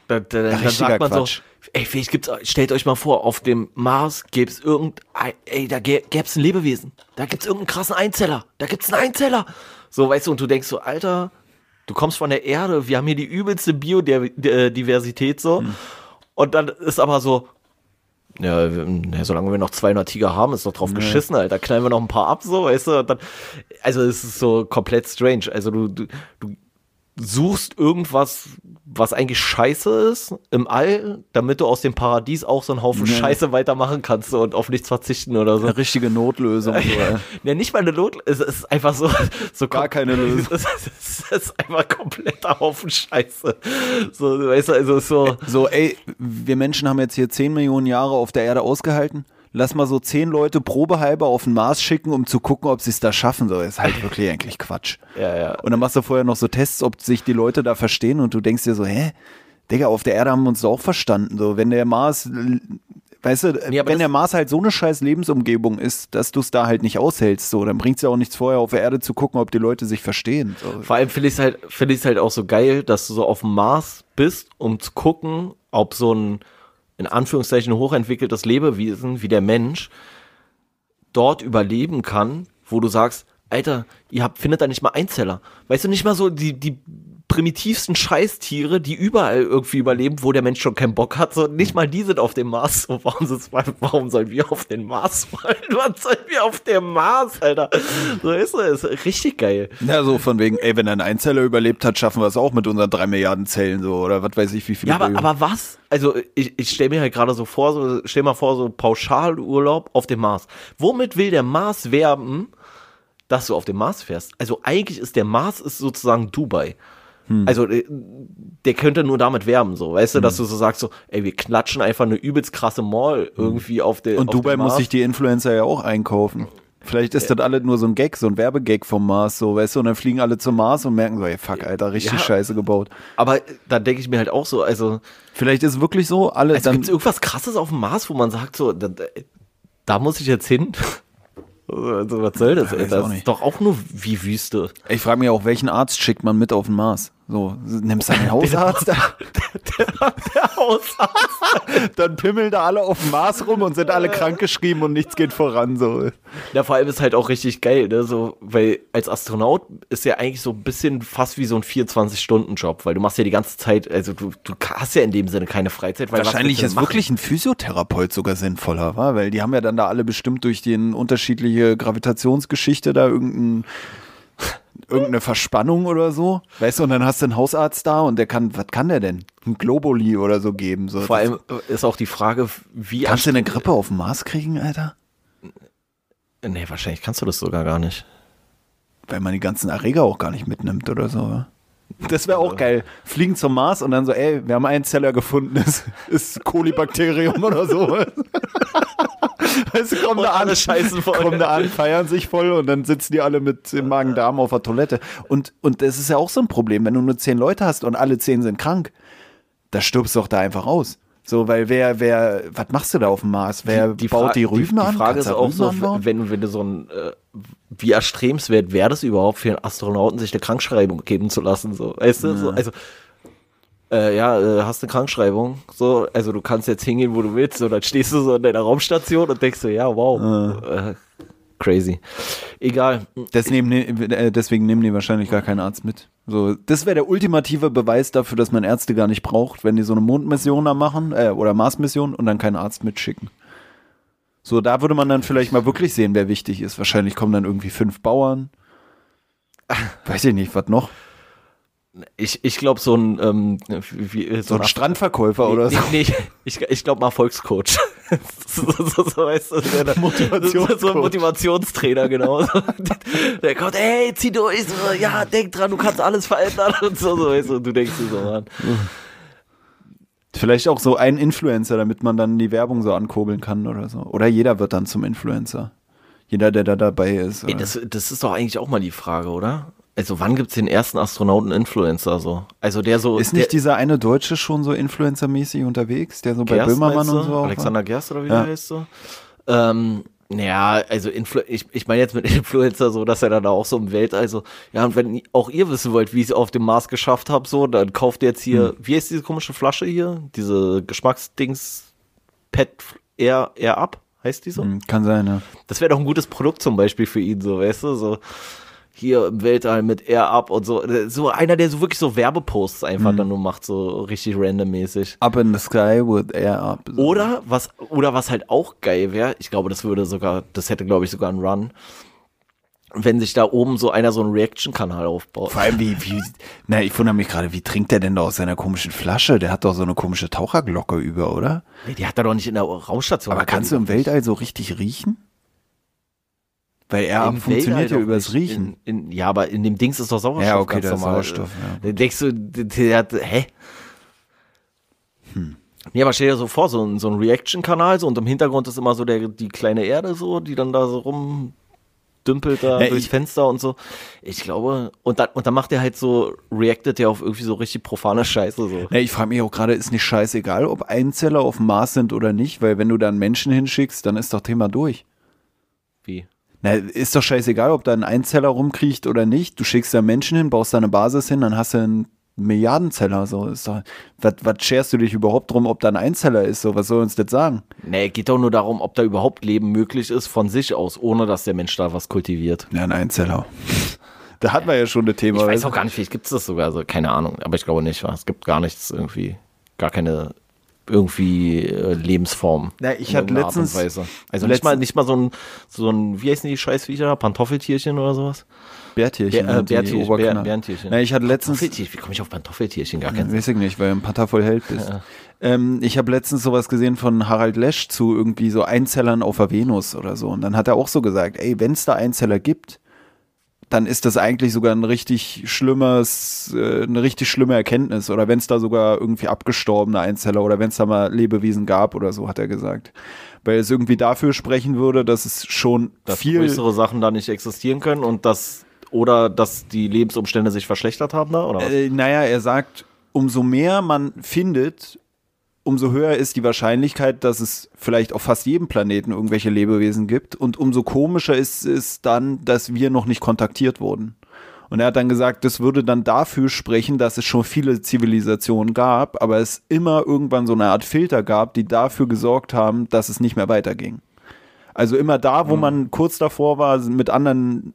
da, da, dann sagt man Quatsch. so, ey, vielleicht gibt's, stellt euch mal vor, auf dem Mars gäbe es irgendein, ey, da gäbe es ein Lebewesen. Da gibt's irgendeinen krassen Einzeller. Da gibt's einen Einzeller. So, weißt du, und du denkst so, Alter, du kommst von der Erde, wir haben hier die übelste Biodiversität so. Hm. Und dann ist aber so, ja, solange wir noch 200 Tiger haben, ist doch drauf nee. geschissen, Alter. Knallen wir noch ein paar ab, so, weißt du? Dann, also, es ist so komplett strange. Also, du, du, du suchst irgendwas, was eigentlich scheiße ist im All, damit du aus dem Paradies auch so einen Haufen nee. Scheiße weitermachen kannst und auf nichts verzichten oder so. Eine richtige Notlösung. So, ja, nicht mal eine Notlösung, es ist einfach so. so Gar keine Lösung. Es ist einfach kompletter Haufen Scheiße. So, weißt du, also so. So, ey, wir Menschen haben jetzt hier 10 Millionen Jahre auf der Erde ausgehalten lass mal so zehn Leute probehalber auf den Mars schicken, um zu gucken, ob sie es da schaffen. So, ist halt wirklich eigentlich Quatsch. Ja, ja. Und dann machst du vorher noch so Tests, ob sich die Leute da verstehen und du denkst dir so, hä? Digga, auf der Erde haben wir uns doch auch verstanden. So, wenn der Mars, weißt du, nee, wenn der Mars halt so eine scheiß Lebensumgebung ist, dass du es da halt nicht aushältst, so, dann bringt es ja auch nichts vorher auf der Erde zu gucken, ob die Leute sich verstehen. So. Vor allem finde ich es halt, finde halt auch so geil, dass du so auf dem Mars bist, um zu gucken, ob so ein in Anführungszeichen hochentwickeltes Lebewesen wie der Mensch dort überleben kann, wo du sagst, Alter, ihr habt, findet da nicht mal Einzeller. Weißt du, nicht mal so die, die primitivsten Scheißtiere, die überall irgendwie überleben, wo der Mensch schon keinen Bock hat. So, nicht mal die sind auf dem Mars. So, warum, warum sollen wir auf den Mars wollen? Was sollen wir auf dem Mars, Alter? So ist es. Richtig geil. Ja, so von wegen, ey, wenn ein Einzeller überlebt hat, schaffen wir es auch mit unseren drei Milliarden Zellen, so, oder was weiß ich, wie viele. Ja, aber, aber was? Also, ich, ich stelle mir halt gerade so vor, so, stell mal vor, so Pauschalurlaub auf dem Mars. Womit will der Mars werben? dass du auf dem Mars fährst. Also eigentlich ist der Mars ist sozusagen Dubai. Hm. Also äh, der könnte nur damit werben, so, weißt du, dass hm. du so sagst, so, ey, wir klatschen einfach eine übelst krasse Mall hm. irgendwie auf der. Und auf Dubai muss sich die Influencer ja auch einkaufen. Vielleicht ist das alles nur so ein Gag, so ein Werbegag vom Mars, so, weißt du, und dann fliegen alle zum Mars und merken so, ey, fuck, Alter, richtig ja, scheiße gebaut. Aber da denke ich mir halt auch so, also. Vielleicht ist es wirklich so, alle. Also gibt es irgendwas krasses auf dem Mars, wo man sagt, so, da, da muss ich jetzt hin? Also, was soll das? Ey? Das ist doch auch nur wie Wüste. Ich frage mich auch, welchen Arzt schickt man mit auf den Mars? So, nimmst du einen Hausarzt? Der, der, der, Hausarzt. Dann pimmeln da alle auf dem Mars rum und sind alle krankgeschrieben und nichts geht voran. So. Ja, vor allem ist halt auch richtig geil, ne? So, weil als Astronaut ist ja eigentlich so ein bisschen fast wie so ein 24-Stunden-Job, weil du machst ja die ganze Zeit, also du, du hast ja in dem Sinne keine Freizeit. Wahrscheinlich ist machen? wirklich ein Physiotherapeut sogar sinnvoller, wa? weil die haben ja dann da alle bestimmt durch die unterschiedliche Gravitationsgeschichte da irgendeinen irgendeine Verspannung oder so. Weißt du, und dann hast du einen Hausarzt da und der kann, was kann der denn? Ein Globuli oder so geben. So. Vor allem ist auch die Frage, wie. Kannst du eine Grippe auf dem Mars kriegen, Alter? Nee, wahrscheinlich kannst du das sogar gar nicht. Weil man die ganzen Erreger auch gar nicht mitnimmt oder so. Das wäre auch geil. Fliegen zum Mars und dann so, ey, wir haben einen Zeller gefunden, das ist Kolibakterium oder so. weißt du, kommen da alle scheißen voll. Kommen da an, feiern sich voll und dann sitzen die alle mit dem Magen-Darm auf der Toilette. Und, und das ist ja auch so ein Problem, wenn du nur zehn Leute hast und alle zehn sind krank, da stirbst du doch da einfach aus. So, weil wer, wer, was machst du da auf dem Mars? Wer die, die baut die Rüben die, an? Die Frage ist auch so, wenn, wenn du so ein, äh, wie erstrebenswert wäre das überhaupt für einen Astronauten, sich eine Krankschreibung geben zu lassen, so, weißt du, ja. so, also, äh, ja, äh, hast eine Krankschreibung, so, also du kannst jetzt hingehen, wo du willst, so, dann stehst du so in deiner Raumstation und denkst so, ja, wow, ja. Äh, crazy. Egal. Deswegen, äh, deswegen nehmen die wahrscheinlich gar keinen Arzt mit. So, das wäre der ultimative Beweis dafür, dass man Ärzte gar nicht braucht, wenn die so eine Mondmission da machen, äh, oder Marsmission und dann keinen Arzt mitschicken. So, da würde man dann vielleicht mal wirklich sehen, wer wichtig ist. Wahrscheinlich kommen dann irgendwie fünf Bauern. Weiß ich nicht, was noch? Ich, ich glaube, so ein, ähm, wie, so, so ein Strandverkäufer nee, oder so. Nee, nee ich, ich glaube mal Volkscoach. so, so, so, weißt du, der, Motivationscoach. so ein Motivationstrainer, genau. der kommt, hey, zieh durch, so, ja, denk dran, du kannst alles verändern und so, so, weißt du, und du denkst dir so, Mann. Vielleicht auch so ein Influencer, damit man dann die Werbung so ankurbeln kann oder so. Oder jeder wird dann zum Influencer. Jeder, der da dabei ist. Ey, das, das ist doch eigentlich auch mal die Frage, oder? Also wann gibt es den ersten Astronauten-Influencer so? Also der so. Ist nicht dieser eine Deutsche schon so Influencer-mäßig unterwegs, der so bei Gerst, Böhmermann und so? Alexander Gerst oder wie ja. der heißt so? Ähm, Ja, also Influ ich, ich meine jetzt mit Influencer so, dass er dann auch so im Welt, also, ja, und wenn auch ihr wissen wollt, wie ich es auf dem Mars geschafft habe, so, dann kauft ihr jetzt hier, hm. wie heißt diese komische Flasche hier? Diese Geschmacksdings Pet Air, Air Up, heißt die so? Hm, kann sein, ja. Das wäre doch ein gutes Produkt zum Beispiel für ihn, so, weißt du, so hier im Weltall mit Air Up und so. So einer, der so wirklich so Werbeposts einfach mhm. dann nur macht, so richtig randommäßig. Up in the sky with Air Up. Oder was, oder was halt auch geil wäre, ich glaube, das würde sogar, das hätte, glaube ich, sogar einen Run wenn sich da oben so einer so einen Reaction-Kanal aufbaut. Vor allem, wie, wie, na, ich wundere mich gerade, wie trinkt der denn da aus seiner komischen Flasche? Der hat doch so eine komische Taucherglocke über, oder? Nee, die hat er doch nicht in der Raumstation. Aber kannst du im Weltall so richtig riechen? Weil er funktioniert ja übers Riechen. In, in, ja, aber in dem Dings ist doch Sauerstoff. Ja, okay, der Sauerstoff, ja. Dann denkst du, der hat, hä? Hm. Nee, aber stell dir so vor, so ein, so ein Reaction-Kanal, so und im Hintergrund ist immer so der, die kleine Erde so, die dann da so rumdümpelt da ja, durchs Fenster und so. Ich glaube, und dann, und dann macht er halt so, reactet er auf irgendwie so richtig profane Scheiße so. Ja, ich frage mich auch gerade, ist nicht scheißegal, ob Einzeller auf dem Mars sind oder nicht, weil wenn du da einen Menschen hinschickst, dann ist doch Thema durch. Wie? Na, ist doch scheißegal, ob da ein Einzeller rumkriecht oder nicht. Du schickst da Menschen hin, baust da eine Basis hin, dann hast du einen Milliardenzeller. So. Ist doch, was, was scherst du dich überhaupt drum, ob da ein Einzeller ist? So, was soll uns das sagen? Nee, geht doch nur darum, ob da überhaupt Leben möglich ist von sich aus, ohne dass der Mensch da was kultiviert. Ja, ein Einzeller. Da hatten wir ja schon ein Thema. Ich weiß auch gar nicht, vielleicht gibt es das sogar, also keine Ahnung, aber ich glaube nicht. Es gibt gar nichts irgendwie, gar keine irgendwie äh, Lebensform. Ja, ich hatte letztens. Also letztens, nicht mal, nicht mal so ein, so ein, wie heißen die Scheißviecher da? Pantoffeltierchen oder sowas? Bärtierchen. Bär, äh, Bärtierchen, Bär. Na, ich hatte letztens. Wie komme ich auf Pantoffeltierchen? Gar keinen Weiß ich nicht, weil du ein Pantoffelheld Held bist. Ja. Ähm, ich habe letztens sowas gesehen von Harald Lesch zu irgendwie so Einzellern auf der Venus oder so. Und dann hat er auch so gesagt, ey, wenn es da Einzeller gibt, dann ist das eigentlich sogar ein richtig schlimmes, äh, eine richtig schlimme Erkenntnis. Oder wenn es da sogar irgendwie abgestorbene Einzeller oder wenn es da mal Lebewesen gab oder so, hat er gesagt. Weil es irgendwie dafür sprechen würde, dass es schon dass viel größere Sachen da nicht existieren können und dass oder dass die Lebensumstände sich verschlechtert haben da, oder was? Äh, naja, er sagt, umso mehr man findet, umso höher ist die Wahrscheinlichkeit, dass es vielleicht auf fast jedem Planeten irgendwelche Lebewesen gibt. Und umso komischer ist es dann, dass wir noch nicht kontaktiert wurden. Und er hat dann gesagt, das würde dann dafür sprechen, dass es schon viele Zivilisationen gab, aber es immer irgendwann so eine Art Filter gab, die dafür gesorgt haben, dass es nicht mehr weiterging. Also immer da, wo mhm. man kurz davor war, mit anderen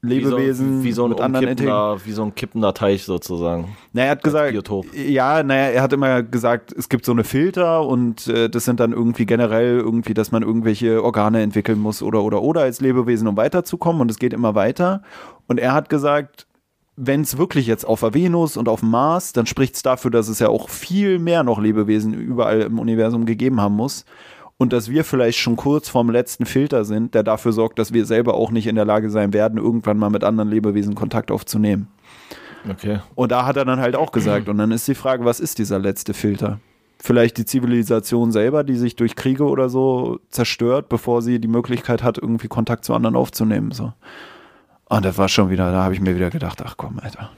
Lebewesen wie so, wie so ein mit anderen wie so ein kippender Teich sozusagen. Naja, er hat gesagt, Biotop. ja, naja, er hat immer gesagt, es gibt so eine Filter und äh, das sind dann irgendwie generell irgendwie, dass man irgendwelche Organe entwickeln muss oder oder oder als Lebewesen, um weiterzukommen und es geht immer weiter. Und er hat gesagt, wenn es wirklich jetzt auf der Venus und auf dem Mars, dann spricht es dafür, dass es ja auch viel mehr noch Lebewesen überall im Universum gegeben haben muss und dass wir vielleicht schon kurz vorm letzten Filter sind, der dafür sorgt, dass wir selber auch nicht in der Lage sein werden, irgendwann mal mit anderen Lebewesen Kontakt aufzunehmen. Okay. Und da hat er dann halt auch gesagt, und dann ist die Frage, was ist dieser letzte Filter? Vielleicht die Zivilisation selber, die sich durch Kriege oder so zerstört, bevor sie die Möglichkeit hat, irgendwie Kontakt zu anderen aufzunehmen. So. Und das war schon wieder, da habe ich mir wieder gedacht, ach komm, Alter.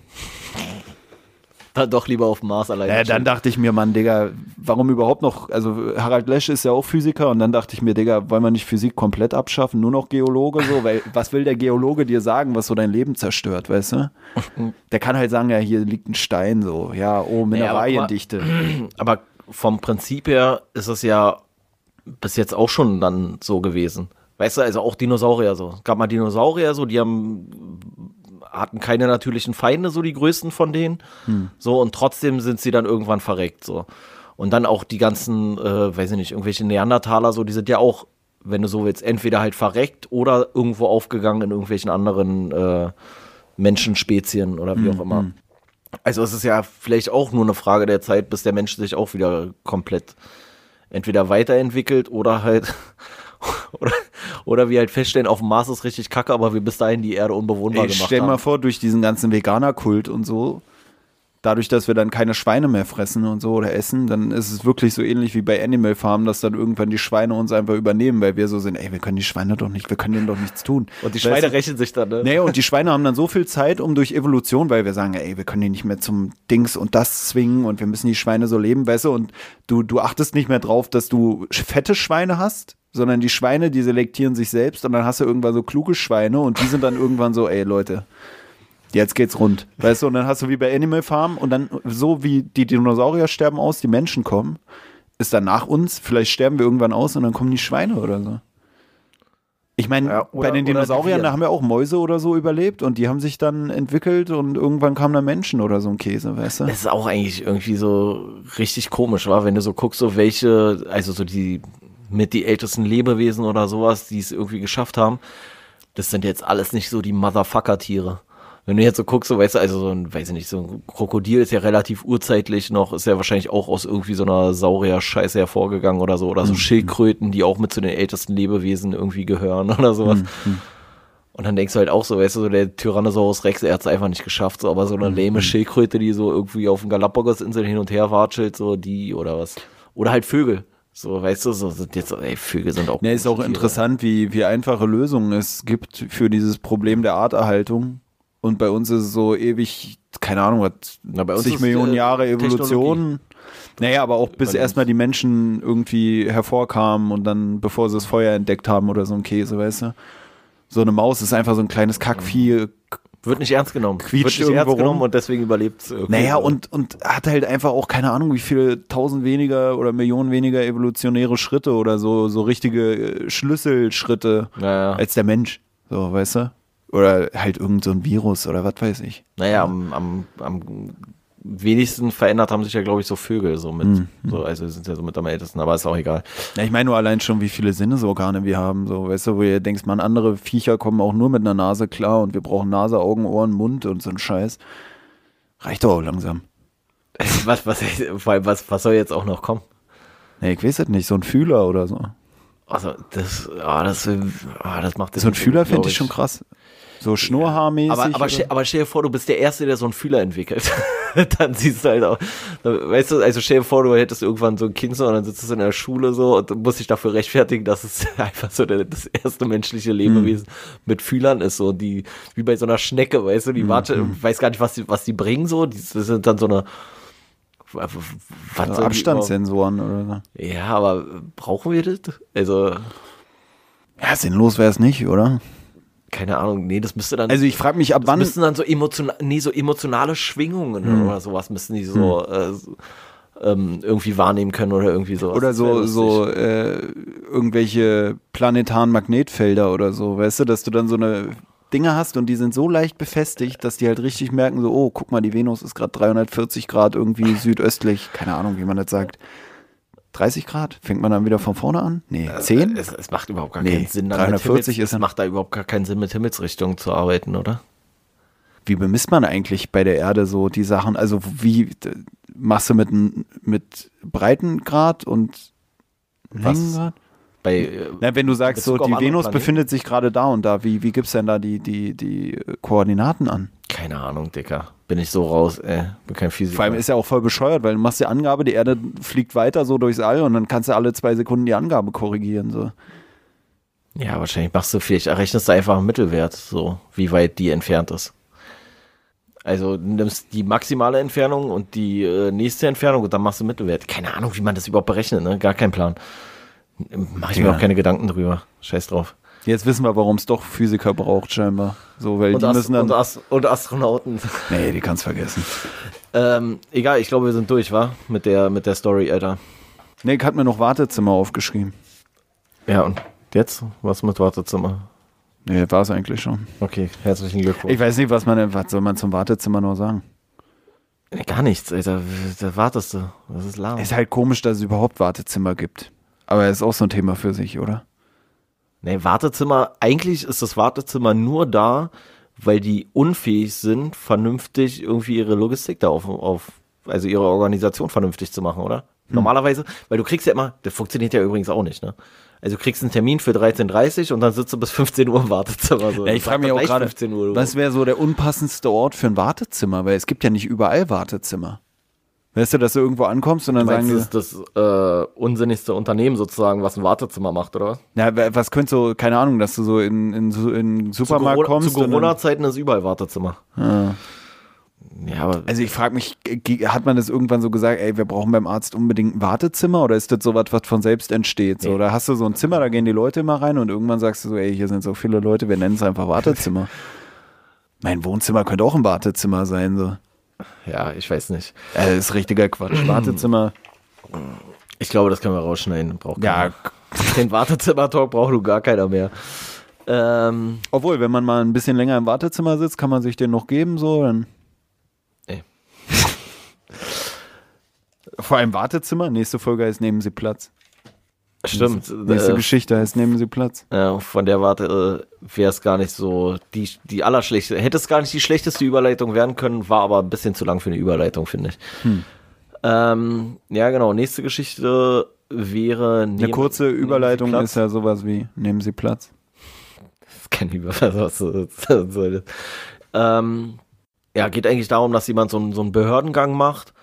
Dann doch lieber auf dem Mars alleine. Ja, dann dachte ich mir, Mann, Digga, warum überhaupt noch? Also Harald Lesch ist ja auch Physiker und dann dachte ich mir, Digga, wollen wir nicht Physik komplett abschaffen, nur noch Geologe so? Weil was will der Geologe dir sagen, was so dein Leben zerstört, weißt du? Der kann halt sagen, ja, hier liegt ein Stein so, ja, oh, Mineraliendichte. Nee, aber, aber vom Prinzip her ist es ja bis jetzt auch schon dann so gewesen. Weißt du, also auch Dinosaurier so. Es gab mal Dinosaurier so, die haben hatten keine natürlichen Feinde, so die größten von denen. Hm. So, und trotzdem sind sie dann irgendwann verreckt. So. Und dann auch die ganzen, äh, weiß ich nicht, irgendwelche Neandertaler, so, die sind ja auch, wenn du so willst, entweder halt verreckt oder irgendwo aufgegangen in irgendwelchen anderen äh, Menschenspezien oder wie hm, auch immer. Hm. Also es ist ja vielleicht auch nur eine Frage der Zeit, bis der Mensch sich auch wieder komplett entweder weiterentwickelt oder halt oder, oder wir halt feststellen, auf dem Mars ist richtig kacke, aber wir bis dahin die Erde unbewohnbar Ey, gemacht stell haben. Stell mal vor, durch diesen ganzen Veganer-Kult und so, dadurch, dass wir dann keine Schweine mehr fressen und so oder essen, dann ist es wirklich so ähnlich wie bei Animal Farm, dass dann irgendwann die Schweine uns einfach übernehmen, weil wir so sind, ey, wir können die Schweine doch nicht, wir können denen doch nichts tun. Und die Schweine weißt rächen sich dann, ne? Nee, und die Schweine haben dann so viel Zeit, um durch Evolution, weil wir sagen, ey, wir können die nicht mehr zum Dings und das zwingen und wir müssen die Schweine so leben, weißt du, und du, du achtest nicht mehr drauf, dass du fette Schweine hast, sondern die Schweine, die selektieren sich selbst und dann hast du irgendwann so kluge Schweine und die sind dann irgendwann so, ey, Leute, jetzt geht's rund. Weißt du, und dann hast du wie bei Animal Farm und dann so wie die Dinosaurier sterben aus, die Menschen kommen, ist dann nach uns, vielleicht sterben wir irgendwann aus und dann kommen die Schweine oder so. Ich meine, ja, bei den Dinosauriern, da haben wir auch Mäuse oder so überlebt und die haben sich dann entwickelt und irgendwann kamen da Menschen oder so ein Käse, weißt du? Das ist auch eigentlich irgendwie so richtig komisch, war, wenn du so guckst, so welche, also so die mit die ältesten Lebewesen oder sowas, die es irgendwie geschafft haben, das sind jetzt alles nicht so die Motherfucker-Tiere wenn du jetzt so guckst, so weißt du, also so ein, weiß ich nicht, so ein Krokodil ist ja relativ urzeitlich noch, ist ja wahrscheinlich auch aus irgendwie so einer Saurier-Scheiße hervorgegangen oder so, oder so mhm. Schildkröten, die auch mit zu den ältesten Lebewesen irgendwie gehören oder sowas. Mhm. Und dann denkst du halt auch so, weißt du, so der Tyrannosaurus Rex, er hat es einfach nicht geschafft, so, aber so eine mhm. lähme Schildkröte, die so irgendwie auf den Galapagos-Inseln hin und her watschelt, so die oder was. Oder halt Vögel. So, weißt du, so sind jetzt, ey, Vögel sind auch. Ja, ist auch Tiere. interessant, wie, wie einfache Lösungen es gibt für dieses Problem der Arterhaltung. Und bei uns ist es so ewig, keine Ahnung, was, Na, bei uns 60 Millionen Jahre Evolution. Naja, aber auch bis erstmal die Menschen irgendwie hervorkamen und dann, bevor sie das Feuer entdeckt haben oder so ein Käse, weißt du? So eine Maus ist einfach so ein kleines Kackvieh. Wird nicht ernst genommen. Quietscht Wird nicht ernst genommen rum. und deswegen überlebt es. Naja, und, und hat halt einfach auch keine Ahnung, wie viele tausend weniger oder Millionen weniger evolutionäre Schritte oder so, so richtige Schlüsselschritte naja. als der Mensch. So, weißt du? Oder halt irgend so ein Virus oder was weiß ich. Naja, am, am, am wenigsten verändert haben sich ja, glaube ich, so Vögel so mit. Mhm. So, also sind ja so mit am ältesten, aber ist auch egal. Ja, ich meine nur allein schon, wie viele Sinnesorgane wir haben. So, weißt du, wo ihr denkst, man, andere Viecher kommen auch nur mit einer Nase klar und wir brauchen Nase, Augen, Ohren, Mund und so ein Scheiß. Reicht doch auch langsam. was, was, was, was soll jetzt auch noch kommen? Nee, ich weiß es nicht, so ein Fühler oder so. Also, das, oh, das, oh, das macht das. So ein Fühler finde ich schon krass. So schnurhaarmäßig. Aber, aber, stell, aber stell dir vor, du bist der Erste, der so einen Fühler entwickelt. dann siehst du halt auch, weißt du, also stell dir vor, du hättest irgendwann so ein Kind so und dann sitzt du in der Schule so und musst dich dafür rechtfertigen, dass es einfach so der, das erste menschliche Lebewesen mhm. mit Fühlern ist, so die, wie bei so einer Schnecke, weißt du, die mhm. warte, mhm. weiß gar nicht, was die, was die bringen, so, die, das sind dann so eine, was also Abstandssensoren oder so. Ja, aber brauchen wir das? Also. Ja, sinnlos wäre es nicht, oder? Keine Ahnung, nee, das müsste dann. Also ich frage mich, ab wann. Das müssten dann so, emotional, nee, so emotionale Schwingungen hm. oder sowas müssten die so, hm. äh, so ähm, irgendwie wahrnehmen können oder irgendwie sowas. Oder so, so äh, irgendwelche planetaren Magnetfelder oder so, weißt du, dass du dann so eine Dinge hast und die sind so leicht befestigt, dass die halt richtig merken, so, oh, guck mal, die Venus ist gerade 340 Grad irgendwie südöstlich, keine Ahnung, wie man das sagt. 30 Grad? Fängt man dann wieder von vorne an? Nee, 10? Äh, es, es macht überhaupt gar nee, keinen Sinn. 340 Himmels, ist. Es macht da überhaupt gar keinen Sinn, mit Himmelsrichtungen zu arbeiten, oder? Wie bemisst man eigentlich bei der Erde so die Sachen? Also, wie machst du mit, mit Breitengrad und Längengrad? Bei, äh, Na, wenn du sagst, so die Venus Planeten? befindet sich gerade da und da, wie, wie gibst du denn da die, die, die Koordinaten an? Keine Ahnung, Dicker. Bin ich so raus, ey. Bin kein Physiker. Vor allem ist ja auch voll bescheuert, weil du machst die Angabe, die Erde fliegt weiter so durchs All und dann kannst du alle zwei Sekunden die Angabe korrigieren. So. Ja, wahrscheinlich machst du vielleicht, errechnest du einfach einen Mittelwert, so wie weit die entfernt ist. Also nimmst die maximale Entfernung und die äh, nächste Entfernung und dann machst du Mittelwert. Keine Ahnung, wie man das überhaupt berechnet, ne? Gar kein Plan. Mache ich ja. mir auch keine Gedanken drüber. Scheiß drauf. Jetzt wissen wir, warum es doch Physiker braucht, scheinbar. So, weil und die Ast müssen dann. Und, Ast und, Astronauten. Nee, die kannst vergessen. ähm, egal, ich glaube, wir sind durch, wa? Mit der, mit der Story, Alter. Nee, ich hatte mir noch Wartezimmer aufgeschrieben. Ja, und jetzt? Was mit Wartezimmer? Nee, war es eigentlich schon. Okay, herzlichen Glückwunsch. Ich weiß nicht, was man, was soll man zum Wartezimmer noch sagen? Gar nichts, Alter. Da wartest du. Das ist lahm. Ist halt komisch, dass es überhaupt Wartezimmer gibt. Aber ist auch so ein Thema für sich, oder? Nee, Wartezimmer, eigentlich ist das Wartezimmer nur da, weil die unfähig sind, vernünftig irgendwie ihre Logistik da auf, auf also ihre Organisation vernünftig zu machen, oder? Hm. Normalerweise, weil du kriegst ja immer, das funktioniert ja übrigens auch nicht, ne? Also du kriegst einen Termin für 13.30 Uhr und dann sitzt du bis 15 Uhr im Wartezimmer. So. Ja, ich frage mich auch gerade, was wäre so der unpassendste Ort für ein Wartezimmer? Weil es gibt ja nicht überall Wartezimmer. Weißt du, dass du irgendwo ankommst und dann du meinst, sagen die, das ist das äh, unsinnigste Unternehmen sozusagen, was ein Wartezimmer macht, oder? Ja, was könnte so, keine Ahnung, dass du so in, in, in Supermarkt zu kommst. Zu Corona-Zeiten ist überall Wartezimmer. Ah. Ja, aber also ich frage mich, hat man das irgendwann so gesagt, ey, wir brauchen beim Arzt unbedingt ein Wartezimmer oder ist das sowas, was von selbst entsteht? So? Nee. Oder hast du so ein Zimmer, da gehen die Leute immer rein und irgendwann sagst du so, ey, hier sind so viele Leute, wir nennen es einfach Wartezimmer. mein Wohnzimmer könnte auch ein Wartezimmer sein. So. Ja, ich weiß nicht. Äh, das ist richtiger Quatsch. Wartezimmer. Ich glaube, das können wir rausschneiden. Braucht ja. Den Wartezimmer-Talk braucht du gar keiner mehr. Ähm, Obwohl, wenn man mal ein bisschen länger im Wartezimmer sitzt, kann man sich den noch geben, so, dann. Ey. Vor allem Wartezimmer. Nächste Folge heißt Nehmen Sie Platz. Stimmt. Nächste äh, Geschichte heißt Nehmen Sie Platz. Ja, von der Warte äh, wäre es gar nicht so die, die allerschlechteste. Hätte es gar nicht die schlechteste Überleitung werden können, war aber ein bisschen zu lang für eine Überleitung, finde ich. Hm. Ähm, ja, genau. Nächste Geschichte wäre. Eine kurze Überleitung ist ja sowas wie Nehmen Sie Platz. Das ist keine Überleitung, was soll das? Ähm, ja, geht eigentlich darum, dass jemand so, so einen Behördengang macht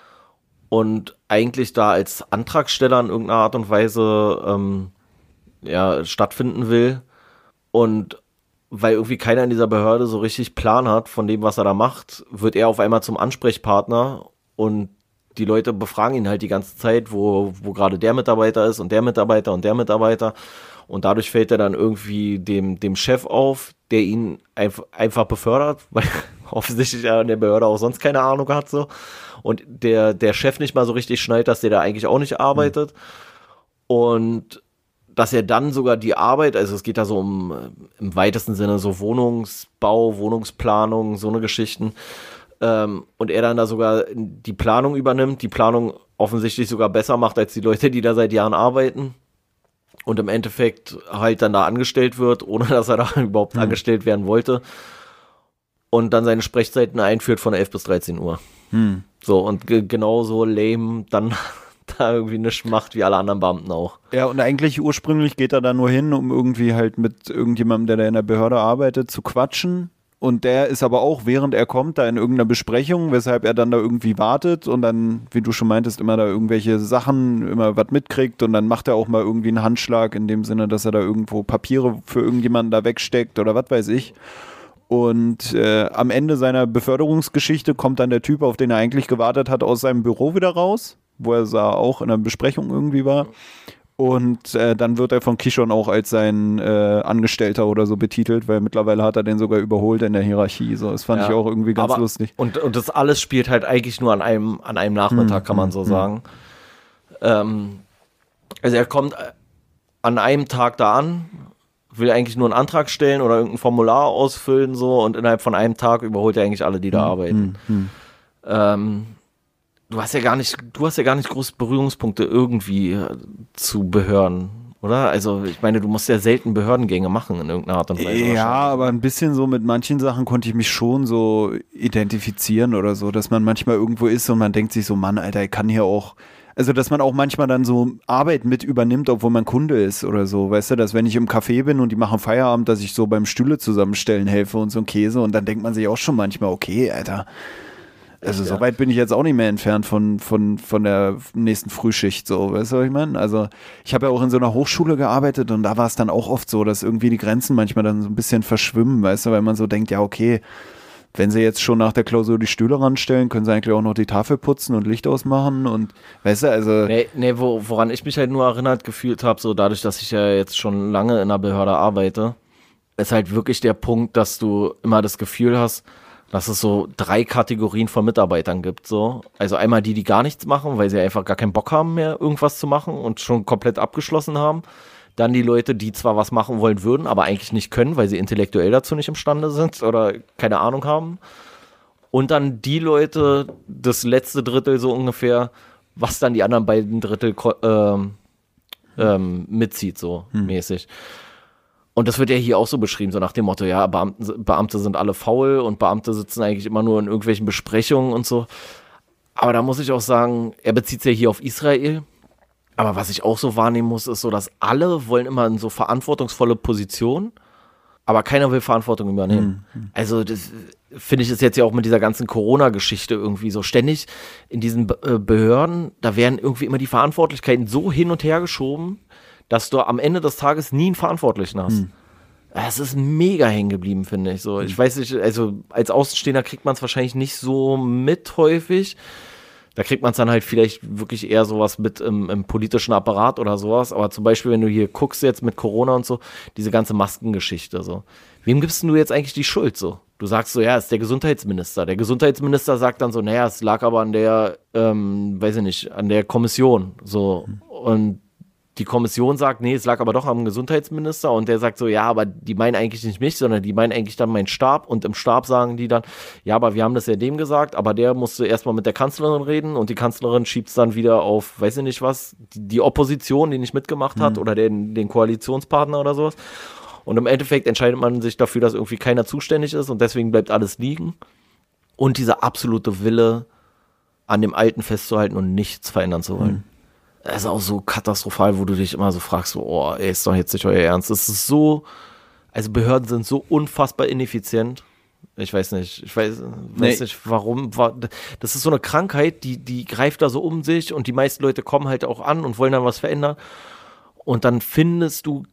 und eigentlich da als Antragsteller in irgendeiner Art und Weise ähm, ja, stattfinden will. Und weil irgendwie keiner in dieser Behörde so richtig Plan hat von dem, was er da macht, wird er auf einmal zum Ansprechpartner und die Leute befragen ihn halt die ganze Zeit, wo, wo gerade der Mitarbeiter ist und der Mitarbeiter und der Mitarbeiter. Und dadurch fällt er dann irgendwie dem, dem Chef auf, der ihn einf einfach befördert, weil offensichtlich er in der Behörde auch sonst keine Ahnung hat. So und der, der Chef nicht mal so richtig schnallt, dass der da eigentlich auch nicht arbeitet. Mhm. Und dass er dann sogar die Arbeit, also es geht da so um im weitesten Sinne so Wohnungsbau, Wohnungsplanung, so eine Geschichten. Ähm, und er dann da sogar die Planung übernimmt, die Planung offensichtlich sogar besser macht als die Leute, die da seit Jahren arbeiten. Und im Endeffekt halt dann da angestellt wird, ohne dass er da überhaupt mhm. angestellt werden wollte. Und dann seine Sprechzeiten einführt von 11 bis 13 Uhr. Hm. So, und genauso lame dann da irgendwie nichts macht wie alle anderen Beamten auch. Ja, und eigentlich ursprünglich geht er da nur hin, um irgendwie halt mit irgendjemandem, der da in der Behörde arbeitet, zu quatschen. Und der ist aber auch, während er kommt, da in irgendeiner Besprechung, weshalb er dann da irgendwie wartet und dann, wie du schon meintest, immer da irgendwelche Sachen, immer was mitkriegt und dann macht er auch mal irgendwie einen Handschlag in dem Sinne, dass er da irgendwo Papiere für irgendjemanden da wegsteckt oder was weiß ich. Und äh, am Ende seiner Beförderungsgeschichte kommt dann der Typ, auf den er eigentlich gewartet hat, aus seinem Büro wieder raus, wo er sah, auch in einer Besprechung irgendwie war. Und äh, dann wird er von Kishon auch als sein äh, Angestellter oder so betitelt, weil mittlerweile hat er den sogar überholt in der Hierarchie. So, das fand ja. ich auch irgendwie ganz Aber, lustig. Und, und das alles spielt halt eigentlich nur an einem, an einem Nachmittag, hm, kann man hm, so hm. sagen. Ähm, also er kommt äh, an einem Tag da an, will eigentlich nur einen Antrag stellen oder irgendein Formular ausfüllen so und innerhalb von einem Tag überholt er eigentlich alle, die da hm, arbeiten. Hm, hm. Ähm, du hast ja gar nicht, du hast ja gar nicht große Berührungspunkte irgendwie äh, zu Behörden, oder? Also ich meine, du musst ja selten Behördengänge machen in irgendeiner Art und Weise. Ja, aber ein bisschen so mit manchen Sachen konnte ich mich schon so identifizieren oder so, dass man manchmal irgendwo ist und man denkt sich so, Mann, Alter, ich kann hier auch also, dass man auch manchmal dann so Arbeit mit übernimmt, obwohl man Kunde ist oder so. Weißt du, dass wenn ich im Café bin und die machen Feierabend, dass ich so beim Stühle zusammenstellen helfe und so ein Käse und dann denkt man sich auch schon manchmal, okay, Alter. Also ja. so weit bin ich jetzt auch nicht mehr entfernt von, von, von der nächsten Frühschicht, so, weißt du, was ich meine? Also ich habe ja auch in so einer Hochschule gearbeitet und da war es dann auch oft so, dass irgendwie die Grenzen manchmal dann so ein bisschen verschwimmen, weißt du, weil man so denkt, ja, okay, wenn sie jetzt schon nach der Klausur die Stühle ranstellen, können sie eigentlich auch noch die Tafel putzen und Licht ausmachen und weißt du, also. Nee, nee wo, woran ich mich halt nur erinnert gefühlt habe, so dadurch, dass ich ja jetzt schon lange in der Behörde arbeite, ist halt wirklich der Punkt, dass du immer das Gefühl hast, dass es so drei Kategorien von Mitarbeitern gibt. So. Also einmal die, die gar nichts machen, weil sie einfach gar keinen Bock haben mehr, irgendwas zu machen und schon komplett abgeschlossen haben. Dann die Leute, die zwar was machen wollen würden, aber eigentlich nicht können, weil sie intellektuell dazu nicht imstande sind oder keine Ahnung haben. Und dann die Leute, das letzte Drittel so ungefähr, was dann die anderen beiden Drittel ähm, ähm, mitzieht, so hm. mäßig. Und das wird ja hier auch so beschrieben, so nach dem Motto, ja, Beamte, Beamte sind alle faul und Beamte sitzen eigentlich immer nur in irgendwelchen Besprechungen und so. Aber da muss ich auch sagen, er bezieht sich ja hier auf Israel Aber was ich auch so wahrnehmen muss, ist so, dass alle wollen immer in so verantwortungsvolle Positionen, aber keiner will Verantwortung übernehmen. Mhm. Also das finde ich es jetzt ja auch mit dieser ganzen Corona-Geschichte irgendwie so ständig in diesen äh, Behörden, da werden irgendwie immer die Verantwortlichkeiten so hin und her geschoben, dass du am Ende des Tages nie einen Verantwortlichen hast. Mhm. Es ist mega hängen geblieben, finde ich. So, ich weiß nicht, also als Außenstehender kriegt man es wahrscheinlich nicht so mit häufig. Da kriegt man es dann halt vielleicht wirklich eher sowas mit im, im, politischen Apparat oder sowas. Aber zum Beispiel, wenn du hier guckst jetzt mit Corona und so, diese ganze Maskengeschichte so. Wem gibst du jetzt eigentlich die Schuld so? Du sagst so, ja, es ist der Gesundheitsminister. Der Gesundheitsminister sagt dann so, naja, es lag aber an der, ähm, weiß ich nicht, an der Kommission. So. Und die Kommission sagt, nee, es lag aber doch am Gesundheitsminister und der sagt so, ja, aber die meinen eigentlich nicht mich, sondern die meinen eigentlich dann meinen Stab und im Stab sagen die dann, ja, aber wir haben das ja dem gesagt, aber der musste erstmal mit der Kanzlerin reden und die Kanzlerin schiebt es dann wieder auf, weiß ich nicht was, die, die Opposition, die nicht mitgemacht hat mhm. oder den, den Koalitionspartner oder sowas. Und im Endeffekt entscheidet man sich dafür, dass irgendwie keiner zuständig ist und deswegen bleibt alles liegen. Und dieser absolute Wille, an dem Alten festzuhalten und nichts verändern zu wollen. Mhm ist auch so katastrophal, wo du dich immer so fragst, so, oh, ey, ist doch jetzt nicht euer Ernst. Es ist so, also Behörden sind so unfassbar ineffizient. Ich weiß nicht, ich weiß, nee. weiß nicht, warum. Das ist so eine Krankheit, die, die greift da so um sich und die meisten Leute kommen halt auch an und wollen dann was verändern. Und dann findest du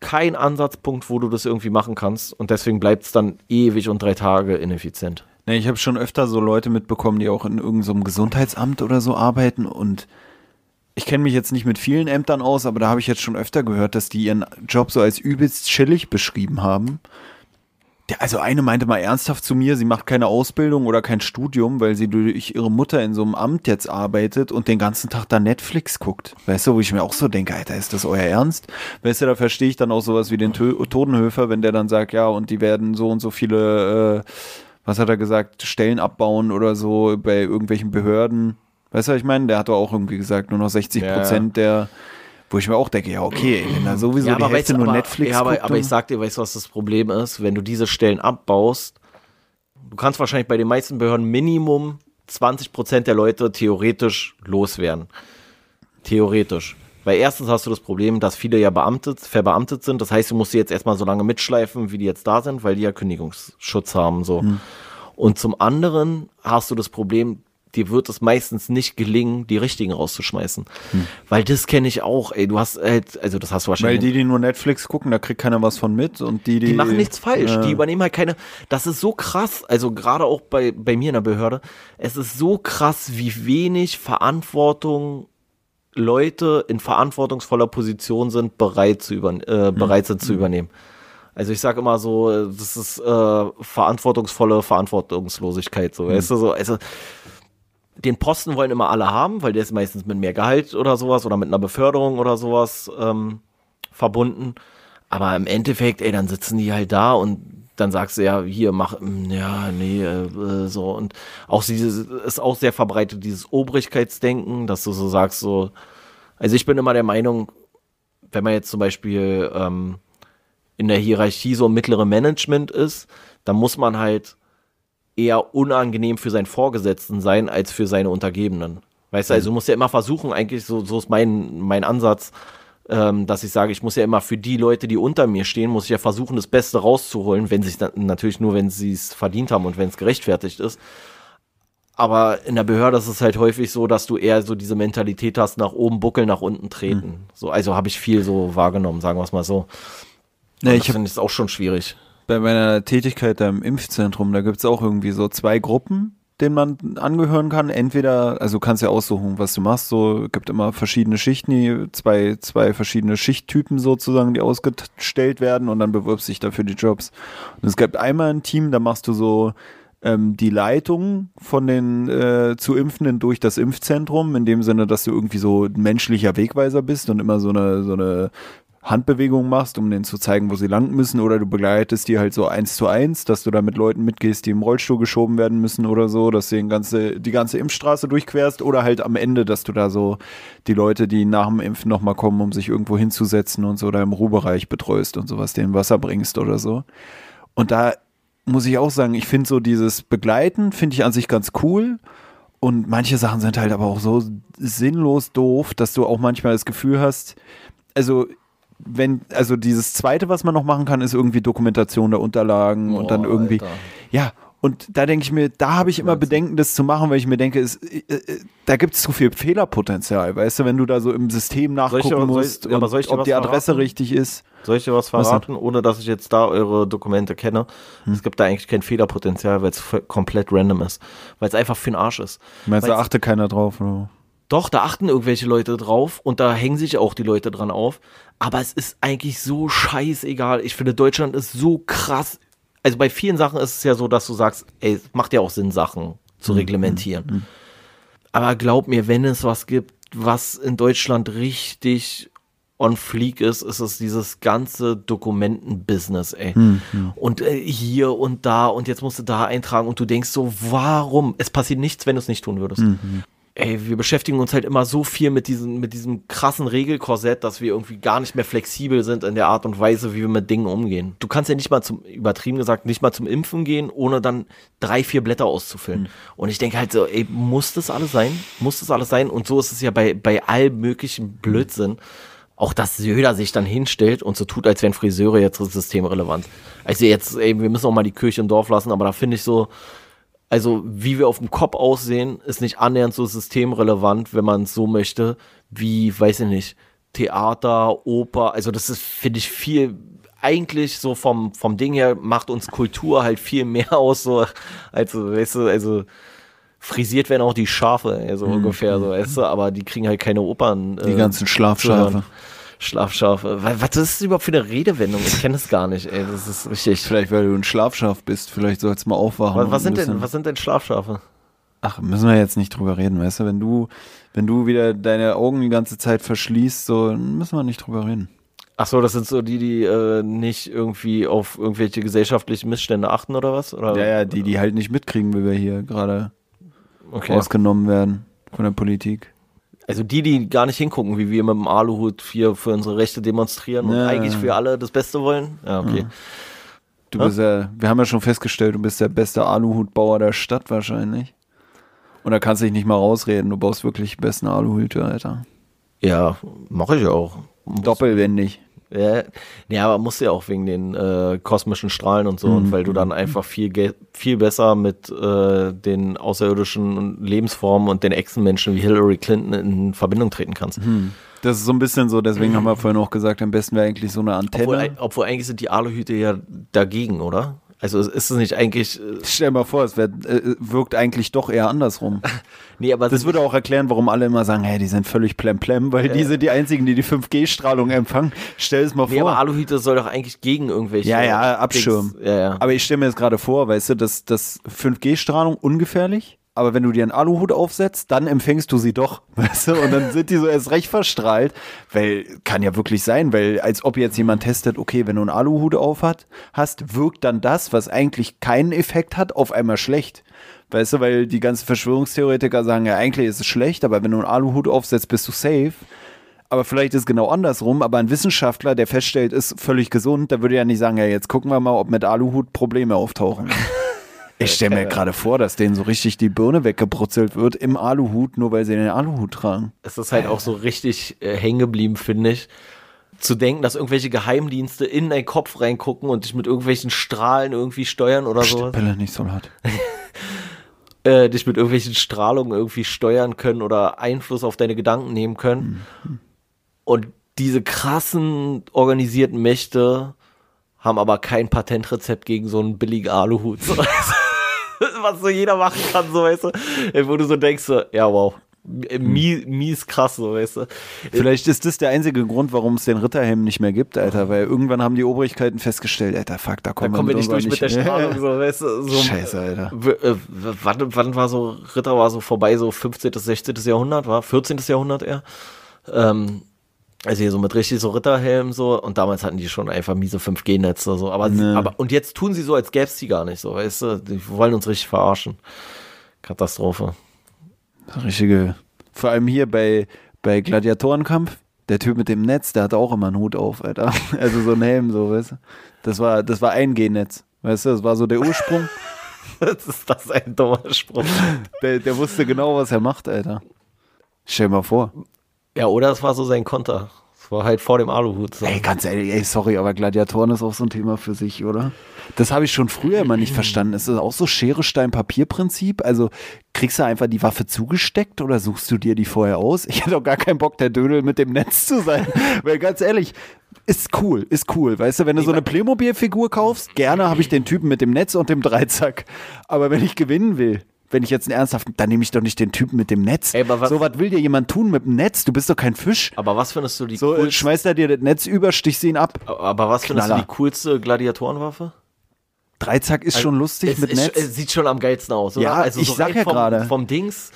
keinen Ansatzpunkt, wo du das irgendwie machen kannst. Und deswegen bleibt es dann ewig und drei Tage ineffizient. Nee, ich habe schon öfter so Leute mitbekommen, die auch in irgendeinem so Gesundheitsamt oder so arbeiten und ich kenne mich jetzt nicht mit vielen Ämtern aus, aber da habe ich jetzt schon öfter gehört, dass die ihren Job so als übelst chillig beschrieben haben. also eine meinte mal ernsthaft zu mir, sie macht keine Ausbildung oder kein Studium, weil sie durch ihre Mutter in so einem Amt jetzt arbeitet und den ganzen Tag da Netflix guckt. Weißt du, wo ich mir auch so denke, Alter, ist das euer Ernst? Weißt du, da verstehe ich dann auch sowas wie den Totenhöfer, wenn der dann sagt, ja, und die werden so und so viele, äh, was hat er gesagt, Stellen abbauen oder so bei irgendwelchen Behörden Weißt du, was ich meine? Der hat doch auch irgendwie gesagt, nur noch 60 Prozent ja. der, wo ich mir auch denke, ja, okay, wenn da sowieso ja, die Hälfte nur aber, Netflix Ja, aber, aber ich sag dir, weißt du, was das Problem ist? Wenn du diese Stellen abbaust, du kannst wahrscheinlich bei den meisten Behörden Minimum 20 Prozent der Leute theoretisch loswerden. Theoretisch. Weil erstens hast du das Problem, dass viele ja beamtet, verbeamtet sind. Das heißt, du musst sie jetzt erstmal so lange mitschleifen, wie die jetzt da sind, weil die ja Kündigungsschutz haben. So. Hm. Und zum anderen hast du das Problem, dir wird es meistens nicht gelingen, die richtigen rauszuschmeißen. Hm. Weil das kenne ich auch, ey, du hast halt, also das hast du wahrscheinlich. Weil die, die nur Netflix gucken, da kriegt keiner was von mit und die, die. Die machen nichts falsch, ja. die übernehmen halt keine, das ist so krass, also gerade auch bei, bei mir in der Behörde, es ist so krass, wie wenig Verantwortung Leute in verantwortungsvoller Position sind, bereit, zu über, äh, hm. bereit sind hm. zu übernehmen. Also ich sage immer so, das ist äh, verantwortungsvolle Verantwortungslosigkeit, so, hm. weißt du, so, also den Posten wollen immer alle haben, weil der ist meistens mit mehr Gehalt oder sowas oder mit einer Beförderung oder sowas ähm, verbunden. Aber im Endeffekt, ey, dann sitzen die halt da und dann sagst du ja, hier, mach, mm, ja, nee, äh, so. Und auch dieses, ist auch sehr verbreitet, dieses Obrigkeitsdenken, dass du so sagst, so, also ich bin immer der Meinung, wenn man jetzt zum Beispiel ähm, in der Hierarchie so mittlere Management ist, dann muss man halt eher unangenehm für seinen Vorgesetzten sein als für seine Untergebenen. Weißt du, also du musst ja immer versuchen, eigentlich, so, so ist mein, mein Ansatz, ähm, dass ich sage, ich muss ja immer für die Leute, die unter mir stehen, muss ich ja versuchen, das Beste rauszuholen, wenn sie natürlich nur, wenn sie es verdient haben und wenn es gerechtfertigt ist. Aber in der Behörde ist es halt häufig so, dass du eher so diese Mentalität hast, nach oben buckeln, nach unten treten. Mhm. So, also habe ich viel so wahrgenommen, sagen wir es mal so. Ja, ich finde es auch schon schwierig bei meiner Tätigkeit da im Impfzentrum, da gibt es auch irgendwie so zwei Gruppen, denen man angehören kann. Entweder, also du kannst ja aussuchen, was du machst. So gibt immer verschiedene Schichten, zwei, zwei verschiedene Schichttypen sozusagen, die ausgestellt werden und dann bewirbst dich dafür die Jobs. Und es gibt einmal ein Team, da machst du so ähm, die Leitung von den äh, zu Impfenden durch das Impfzentrum, in dem Sinne, dass du irgendwie so ein menschlicher Wegweiser bist und immer so eine, so eine Handbewegungen machst, um denen zu zeigen, wo sie lang müssen, oder du begleitest die halt so eins zu eins, dass du da mit Leuten mitgehst, die im Rollstuhl geschoben werden müssen oder so, dass du ganze, die ganze Impfstraße durchquerst, oder halt am Ende, dass du da so die Leute, die nach dem Impfen nochmal kommen, um sich irgendwo hinzusetzen und so da im Ruhebereich betreust und sowas, denen Wasser bringst oder so. Und da muss ich auch sagen, ich finde so dieses Begleiten, finde ich an sich ganz cool. und manche Sachen sind halt aber auch so sinnlos doof, dass du auch manchmal das Gefühl hast, also wenn, also dieses zweite, was man noch machen kann, ist irgendwie Dokumentation der Unterlagen und dann irgendwie, Alter. ja, und da denke ich mir, da habe ich immer Bedenken, das zu machen, weil ich mir denke, es, äh, äh, da gibt es zu viel Fehlerpotenzial, weißt du, wenn du da so im System nachgucken ich- musst, und soll ich dir ob was die Adresse verraten? richtig ist. Soll ich dir was Was verraten, ohne dass ich jetzt da eure Dokumente kenne? Hm. Es gibt da eigentlich kein Fehlerpotenzial, weil es komplett random ist. Weil es einfach für den Arsch ist. Meinst du, Weil's- achte keiner drauf? Oder? Doch, da achten irgendwelche Leute drauf und da hängen sich auch die Leute dran auf. Aber es ist eigentlich so scheißegal. Ich finde, Deutschland ist so krass. Also bei vielen Sachen ist es ja so, dass du sagst, ey, es macht ja auch Sinn, Sachen zu reglementieren. Aber glaub mir, wenn es was gibt, was in Deutschland richtig on fleek ist, ist es dieses ganze Dokumentenbusiness, ey. Und äh, hier und da und jetzt musst du da eintragen und du denkst so, warum? Es passiert nichts, wenn du es nicht tun würdest. Ey, wir beschäftigen uns halt immer so viel mit diesem, mit diesem krassen Regelkorsett, dass wir irgendwie gar nicht mehr flexibel sind in der Art und Weise, wie wir mit Dingen umgehen. Du kannst ja nicht mal zum, übertrieben gesagt, nicht mal zum Impfen gehen, ohne dann drei, vier Blätter auszufüllen. Und ich denke halt so, ey, muss das alles sein? Muss das alles sein? Und so ist es ja bei, bei allem möglichen Blödsinn. Auch dass Söder sich dann hinstellt und so tut, als wären Friseure jetzt systemrelevant. Also jetzt, ey, wir müssen auch mal die Kirche im Dorf lassen, aber da finde ich so, also wie wir auf dem Kopf aussehen, ist nicht annähernd so systemrelevant, wenn man es so möchte, wie, weiß ich nicht, Theater, Oper. Also das ist, finde ich, viel, eigentlich so vom, vom Ding her macht uns Kultur halt viel mehr aus, so, also, weißt du, also frisiert werden auch die Schafe, also ungefähr so, weißt du, aber die kriegen halt keine Opern. Die äh, ganzen Schlafschafe. Schlafschafe. Wa- Was ist das überhaupt für eine Redewendung? Ich kenne es gar nicht, ey. Das ist richtig. Vielleicht, weil du ein Schlafschaf bist, vielleicht sollst du mal aufwachen. Was, was, sind denn, was sind denn Schlafschafe? Ach, müssen wir jetzt nicht drüber reden, weißt du? Wenn du, wenn du wieder deine Augen die ganze Zeit verschließt, so, müssen wir nicht drüber reden. Ach so, das sind so die, die äh, nicht irgendwie auf irgendwelche gesellschaftlichen Missstände achten oder was? Oder? Ja, ja, die, die halt nicht mitkriegen, wie wir hier gerade Okay. ausgenommen werden von der Politik. Also die, die gar nicht hingucken, wie wir mit dem Aluhut hier für unsere Rechte demonstrieren und Ja. eigentlich für alle das Beste wollen. Ja, okay. Du Ja? bist ja, wir haben ja schon festgestellt, du bist der beste Aluhutbauer der Stadt wahrscheinlich. Und da kannst du dich nicht mal rausreden, du baust wirklich die besten Aluhüte, Alter. Ja, mache ich auch. Doppelwendig. Ja, nee, aber musst du ja auch wegen den äh, kosmischen Strahlen und so, und weil du dann einfach viel, viel besser mit äh, den außerirdischen Lebensformen und den Echsenmenschen wie Hillary Clinton in Verbindung treten kannst. Das ist so ein bisschen so, deswegen haben wir vorhin auch gesagt, am besten wäre eigentlich so eine Antenne. Obwohl, obwohl eigentlich sind die Aluhüte ja dagegen, oder? Also ist es nicht eigentlich. Äh, Stell dir mal vor, es wär, äh, wirkt eigentlich doch eher andersrum. nee, aber Das würde auch erklären, warum alle immer sagen, hey, die sind völlig plemplem, weil die sind die einzigen, die die 5G-Strahlung empfangen. Stell es mal Nee, aber vor. Aluhüte soll doch eigentlich gegen irgendwelche. Ja, ja, Abschirm. Dings- Ja, ja. Aber ich stelle mir jetzt gerade vor, weißt du, dass, dass 5G-Strahlung ungefährlich, aber wenn du dir einen Aluhut aufsetzt, dann empfängst du sie doch, weißt du, und dann sind die so erst recht verstrahlt, weil kann ja wirklich sein, weil als ob jetzt jemand testet, okay, wenn du einen Aluhut auf hat, hast, wirkt dann das, was eigentlich keinen Effekt hat, auf einmal schlecht. Weißt du, weil die ganzen Verschwörungstheoretiker sagen, ja, eigentlich ist es schlecht, aber wenn du einen Aluhut aufsetzt, bist du safe. Aber vielleicht ist es genau andersrum, aber ein Wissenschaftler, der feststellt, ist völlig gesund, der würde ja nicht sagen, ja, jetzt gucken wir mal, ob mit Aluhut Probleme auftauchen. Ich stelle mir gerade vor, dass denen so richtig die Birne weggebrutzelt wird im Aluhut, nur weil sie den Aluhut tragen. es ist halt auch so richtig äh, hängen geblieben, finde ich. Zu denken, dass irgendwelche Geheimdienste in deinen Kopf reingucken und dich mit irgendwelchen Strahlen irgendwie steuern oder so. Pille nicht so laut. Äh, dich mit irgendwelchen Strahlungen irgendwie steuern können oder Einfluss auf deine Gedanken nehmen können. Und diese krassen organisierten Mächte haben aber kein Patentrezept gegen so einen billigen Aluhut. Was so jeder machen kann, so weißt du. Äh, Wo du so denkst, so, ja wow. Mies, mies krass, so weißt du. Vielleicht ist das der einzige Grund, warum es den Ritterhelm nicht mehr gibt, Alter, weil irgendwann haben die Obrigkeiten festgestellt, Alter, fuck, da Da kommen, kommen wir nicht durch mit der Strahlung, so weißt du. So, Scheiße, Alter. Äh, wann, wann war so, Ritter war so vorbei, so 15., 16. Jahrhundert, war 14. Jahrhundert eher. Ähm, also hier so mit richtig so Ritterhelm so und damals hatten die schon einfach miese 5G-Netze so, aber, Ne. aber und jetzt tun sie so, als gäbe es die gar nicht so, weißt du, die wollen uns richtig verarschen. Katastrophe. Richtige. Vor allem hier bei, bei Gladiatorenkampf, der Typ mit dem Netz, der hatte auch immer einen Hut auf, Alter. Also so ein Helm, so, weißt du. Das war, das war ein G-Netz, weißt du, das war so der Ursprung. das ist das ein dummer Spruch. Der, der wusste genau, was er macht, Alter. Stell dir mal vor. Ja, oder es war so sein Konter. Es war halt vor dem Aluhut. So. Ey, ganz ehrlich, ey, sorry, aber Gladiatoren ist auch so ein Thema für sich, oder? Das habe ich schon früher immer nicht verstanden. Ist das auch so Schere, Stein, Papier-Prinzip? Also kriegst du einfach die Waffe zugesteckt oder suchst du dir die vorher aus? Ich hätte auch gar keinen Bock, der Dödel mit dem Netz zu sein. Weil ganz ehrlich, ist cool, ist cool. Weißt du, wenn du so eine Playmobil-Figur kaufst, gerne habe ich den Typen mit dem Netz und dem Dreizack. Aber wenn ich gewinnen will, wenn ich jetzt einen ernsthaften, dann nehme ich doch nicht den Typen mit dem Netz. Ey, aber was- so, was will dir jemand tun mit dem Netz? Du bist doch kein Fisch. Aber was findest du die So, äh, coolste, schmeißt er dir das Netz über, stichst ihn ab. aber was findest du Knaller. die coolste Gladiatorenwaffe? Dreizack ist schon lustig mit ist, Netz. Es sieht schon am geilsten aus, oder? Ja, also ich so sag ja vom, gerade. Vom Dings,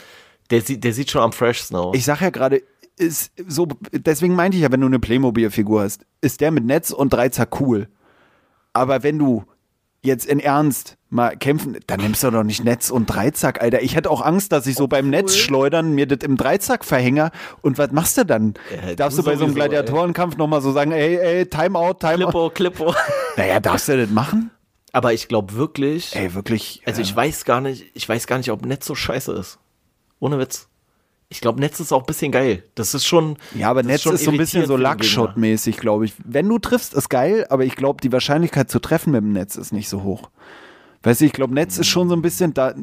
der, sieht- der sieht schon am freshsten aus. Ich sag ja gerade, ist so, deswegen meinte ich ja, wenn du eine Playmobil-Figur hast, ist der mit Netz und Dreizack cool. Aber wenn du jetzt in Ernst mal kämpfen, dann nimmst du doch nicht Netz und Dreizack, Alter. Ich hätte auch Angst, dass ich so beim Netz schleudern mir das im Dreizack verhänge. Und was machst du dann? Ja, darfst du du bei so einem. Gladiatorenkampf nochmal so sagen, ey, ey, Timeout, Timeout. Klippo, Klippo. Naja, darfst du das machen? Aber ich glaube wirklich, Ey, wirklich. also äh, ich weiß gar nicht, ich weiß gar nicht, ob Netz so scheiße ist. Ohne Witz. Ich glaube, Netz ist auch ein bisschen geil. Das ist schon. Ja, aber Netz schon ist so ein bisschen so. Luckshot-mäßig, glaube ich. Wenn du triffst, ist geil, aber ich glaube, die Wahrscheinlichkeit zu treffen mit dem Netz ist nicht so hoch. Weißt du, ich glaube, Netz ist schon so ein bisschen, da,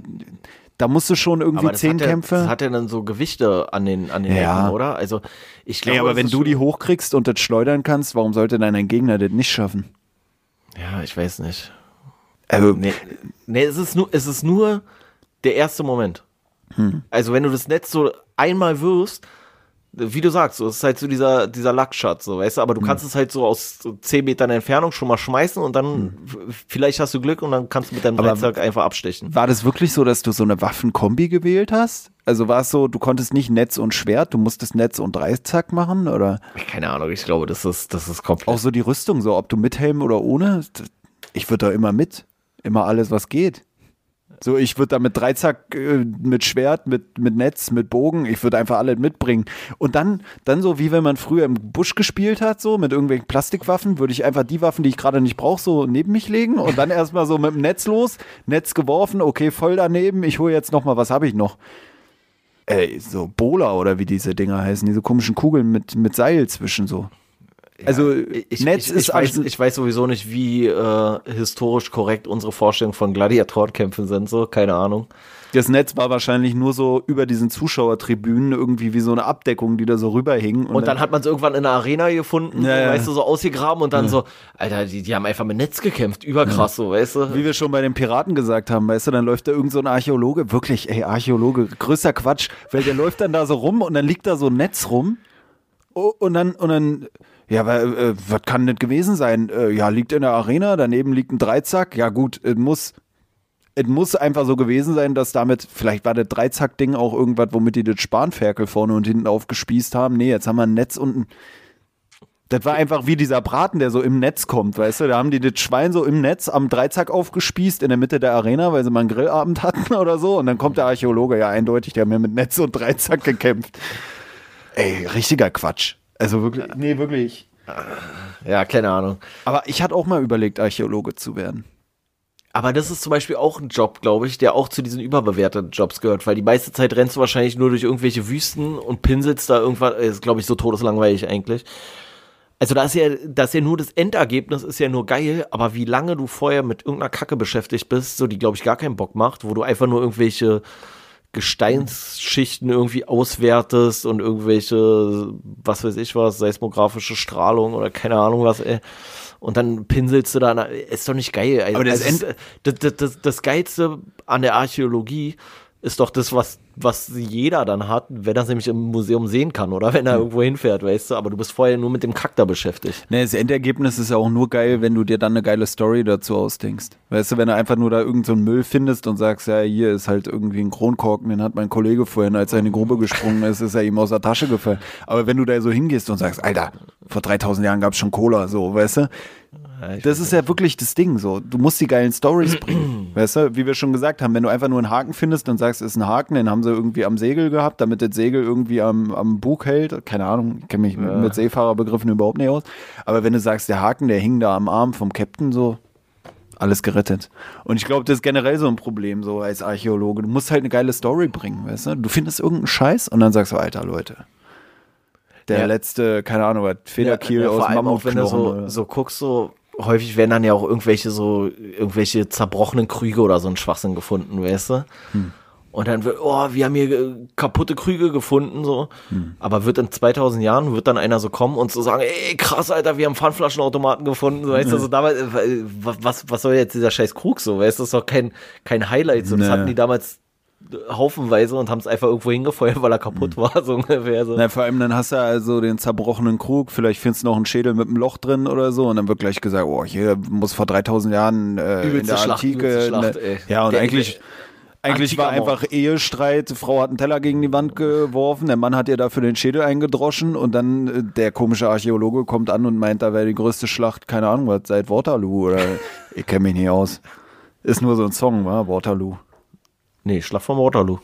da musst du schon irgendwie zehn hat, ja, Kämpfe. das hat ja dann so Gewichte an den, an den Ja. Ecken, oder? Also, ich glaube. nee, aber wenn ist du die hochkriegst und das schleudern kannst, warum sollte dann ein Gegner das nicht schaffen? Ja, ich weiß nicht. Also, Nee, nee es, ist nur, es ist nur der erste Moment. Hm. Also, wenn du das Netz so einmal wirst, wie du sagst, so, es ist halt so dieser, dieser Luckshot, so, weißt du, aber du Hm. kannst es halt so aus so 10 Metern Entfernung schon mal schmeißen und dann f- vielleicht hast du Glück und dann kannst du mit deinem Dreizack einfach abstechen. war das wirklich so, dass du so eine Waffenkombi gewählt hast? Also war es so, du konntest nicht Netz und Schwert, du musstest Netz und Dreizack machen? Oder Keine Ahnung, ich glaube, das ist, das ist komplett. auch so die Rüstung, so ob du mit Helm oder ohne? Ich würde da immer mit. Immer alles, was geht. So, ich würde da mit Dreizack, äh, mit Schwert, mit, mit Netz, mit Bogen, ich würde einfach alles mitbringen. Und dann, dann so, wie wenn man früher im Busch gespielt hat, so mit irgendwelchen Plastikwaffen, würde ich einfach die Waffen, die ich gerade nicht brauche, so neben mich legen und dann erstmal so mit dem Netz los, Netz geworfen, okay, voll daneben, ich hole jetzt nochmal, was habe ich noch? Ey, so Bola oder wie diese Dinger heißen, diese komischen Kugeln mit, mit Seil zwischen so. Also ich, Netz ich, ist ich, weiß, also- ich weiß sowieso nicht, wie äh, historisch korrekt unsere Vorstellungen von Gladiatorenkämpfen sind, so, keine Ahnung. Das Netz war wahrscheinlich nur so über diesen Zuschauertribünen irgendwie wie so eine Abdeckung, die da so rüberhing. Und dann hat man es irgendwann in der Arena gefunden, Ja, ja. weißt du, so ausgegraben und dann so, Alter, die, die haben einfach mit Netz gekämpft, überkrass so, weißt du. wie wir schon bei den Piraten gesagt haben, weißt du, dann läuft da irgend so ein Archäologe, wirklich, ey, Archäologe, größter Quatsch, weil der läuft dann da so rum und dann liegt da so ein Netz rum Oh, und dann, und dann, ja, aber äh, was kann das gewesen sein? Äh, ja, liegt in der Arena, daneben liegt ein Dreizack, ja gut, es muss, muss einfach so gewesen sein, dass damit, vielleicht war das Dreizack-Ding auch irgendwas, womit die das Spanferkel vorne und hinten aufgespießt haben. Nee, jetzt haben wir ein Netz und ein. Das war einfach wie dieser Braten, der so im Netz kommt, weißt du? Da haben die das Schwein so im Netz am Dreizack aufgespießt in der Mitte der Arena, weil sie mal einen Grillabend hatten oder so. Und dann kommt der Archäologe, ja eindeutig, der haben ja mit Netz und Dreizack gekämpft. Ey, richtiger Quatsch. Also wirklich, nee, wirklich. Ja, keine Ahnung. Aber ich hatte auch mal überlegt, Archäologe zu werden. Aber das ist zum Beispiel auch ein Job, glaube ich, der auch zu diesen überbewerteten Jobs gehört, weil die meiste Zeit rennst du wahrscheinlich nur durch irgendwelche Wüsten und pinselst da irgendwas, ist glaube ich so todeslangweilig eigentlich. Also da ist ja, das ist ja nur das Endergebnis ist ja nur geil, aber wie lange du vorher mit irgendeiner Kacke beschäftigt bist, so die glaube ich gar keinen Bock macht, wo du einfach nur irgendwelche Gesteinsschichten irgendwie auswertest und irgendwelche, was weiß ich was, seismografische Strahlung oder keine Ahnung was, ey. Und dann pinselst du da, na, ist doch nicht geil. Also, Aber das also, das, das, das, das Geilste an der Archäologie ist doch das, was, was jeder dann hat, wenn er es nämlich im Museum sehen kann oder wenn er irgendwo hinfährt, weißt du. Aber du bist vorher nur mit dem Kack da beschäftigt. Ne, das Endergebnis ist ja auch nur geil, wenn du dir dann eine geile Story dazu ausdenkst. Weißt du, wenn du einfach nur da irgendeinen so Müll findest und sagst, ja, hier ist halt irgendwie ein Kronkorken, den hat mein Kollege vorhin, als er in die Grube gesprungen ist, ist er ihm aus der Tasche gefallen. Aber wenn du da so hingehst und sagst, Alter, vor 3000 Jahren gab es schon Cola, so, weißt du? Das ist ja wirklich das Ding so. Du musst die geilen Stories bringen. Weißt du, wie wir schon gesagt haben, wenn du einfach nur einen Haken findest und sagst, es ist ein Haken, den haben sie irgendwie am Segel gehabt, damit das Segel irgendwie am, am Bug hält. Keine Ahnung, ich kenne mich mit- mit Seefahrerbegriffen überhaupt nicht aus. Aber wenn du sagst, der Haken, der hing da am Arm vom Captain so, alles gerettet. Und ich glaube, das ist generell so ein Problem, so als Archäologe. Du musst halt eine geile Story bringen, weißt du? Du findest irgendeinen Scheiß und dann sagst du, Alter, Leute. Der Ja. letzte, keine Ahnung, was, Federkiel Ja, aus vor allem auch wenn du Mammutknochen. so, so guckst, so häufig werden dann ja auch irgendwelche so, irgendwelche zerbrochenen Krüge oder so ein Schwachsinn gefunden, weißt du? Hm. Und dann wird, oh, wir haben hier äh, kaputte Krüge gefunden, so. Hm. Aber wird in 2000 Jahren, wird dann einer so kommen und so sagen, ey, krass, Alter, wir haben Pfandflaschenautomaten gefunden, so, weißt du, so damals, äh, was, was soll jetzt dieser scheiß Krug so, weißt du, das ist doch kein, kein Highlight, so. Das Nee. hatten die damals haufenweise und haben es einfach irgendwo hingefeuert, weil er kaputt war, so ungefähr, so. Na, vor allem dann hast du also den zerbrochenen Krug, vielleicht findest du noch einen Schädel mit einem Loch drin oder so und dann wird gleich gesagt, oh, hier muss vor 3000 Jahren äh, in der Schlacht, Antike. Schlacht, ne, ja, und Der- eigentlich, eigentlich war einfach Ehestreit, die Frau hat einen Teller gegen die Wand geworfen, der Mann hat ihr dafür den Schädel eingedroschen und dann äh, der komische Archäologe kommt an und meint, da wäre die größte Schlacht, keine Ahnung was, seit Waterloo oder ich kenne mich nicht aus. Ist nur so ein Song, war Waterloo. Nee, Schlacht von Waterloo.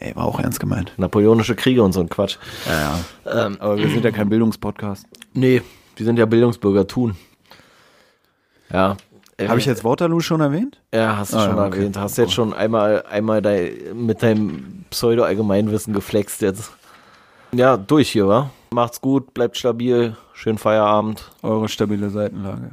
Ey, war auch ernst gemeint. Napoleonische Kriege und so ein Quatsch. Ja, ja. Aber wir sind ja kein Bildungspodcast. Nee, die sind ja Bildungsbürger tun. Ja. äh, Habe ich jetzt Waterloo schon erwähnt? Ja, hast du Ah, schon okay. erwähnt. Hast jetzt schon einmal, einmal dein, mit deinem Pseudo-Allgemeinwissen geflext jetzt. Ja, durch hier, wa? Macht's gut, bleibt stabil, schönen Feierabend. Eure stabile Seitenlage.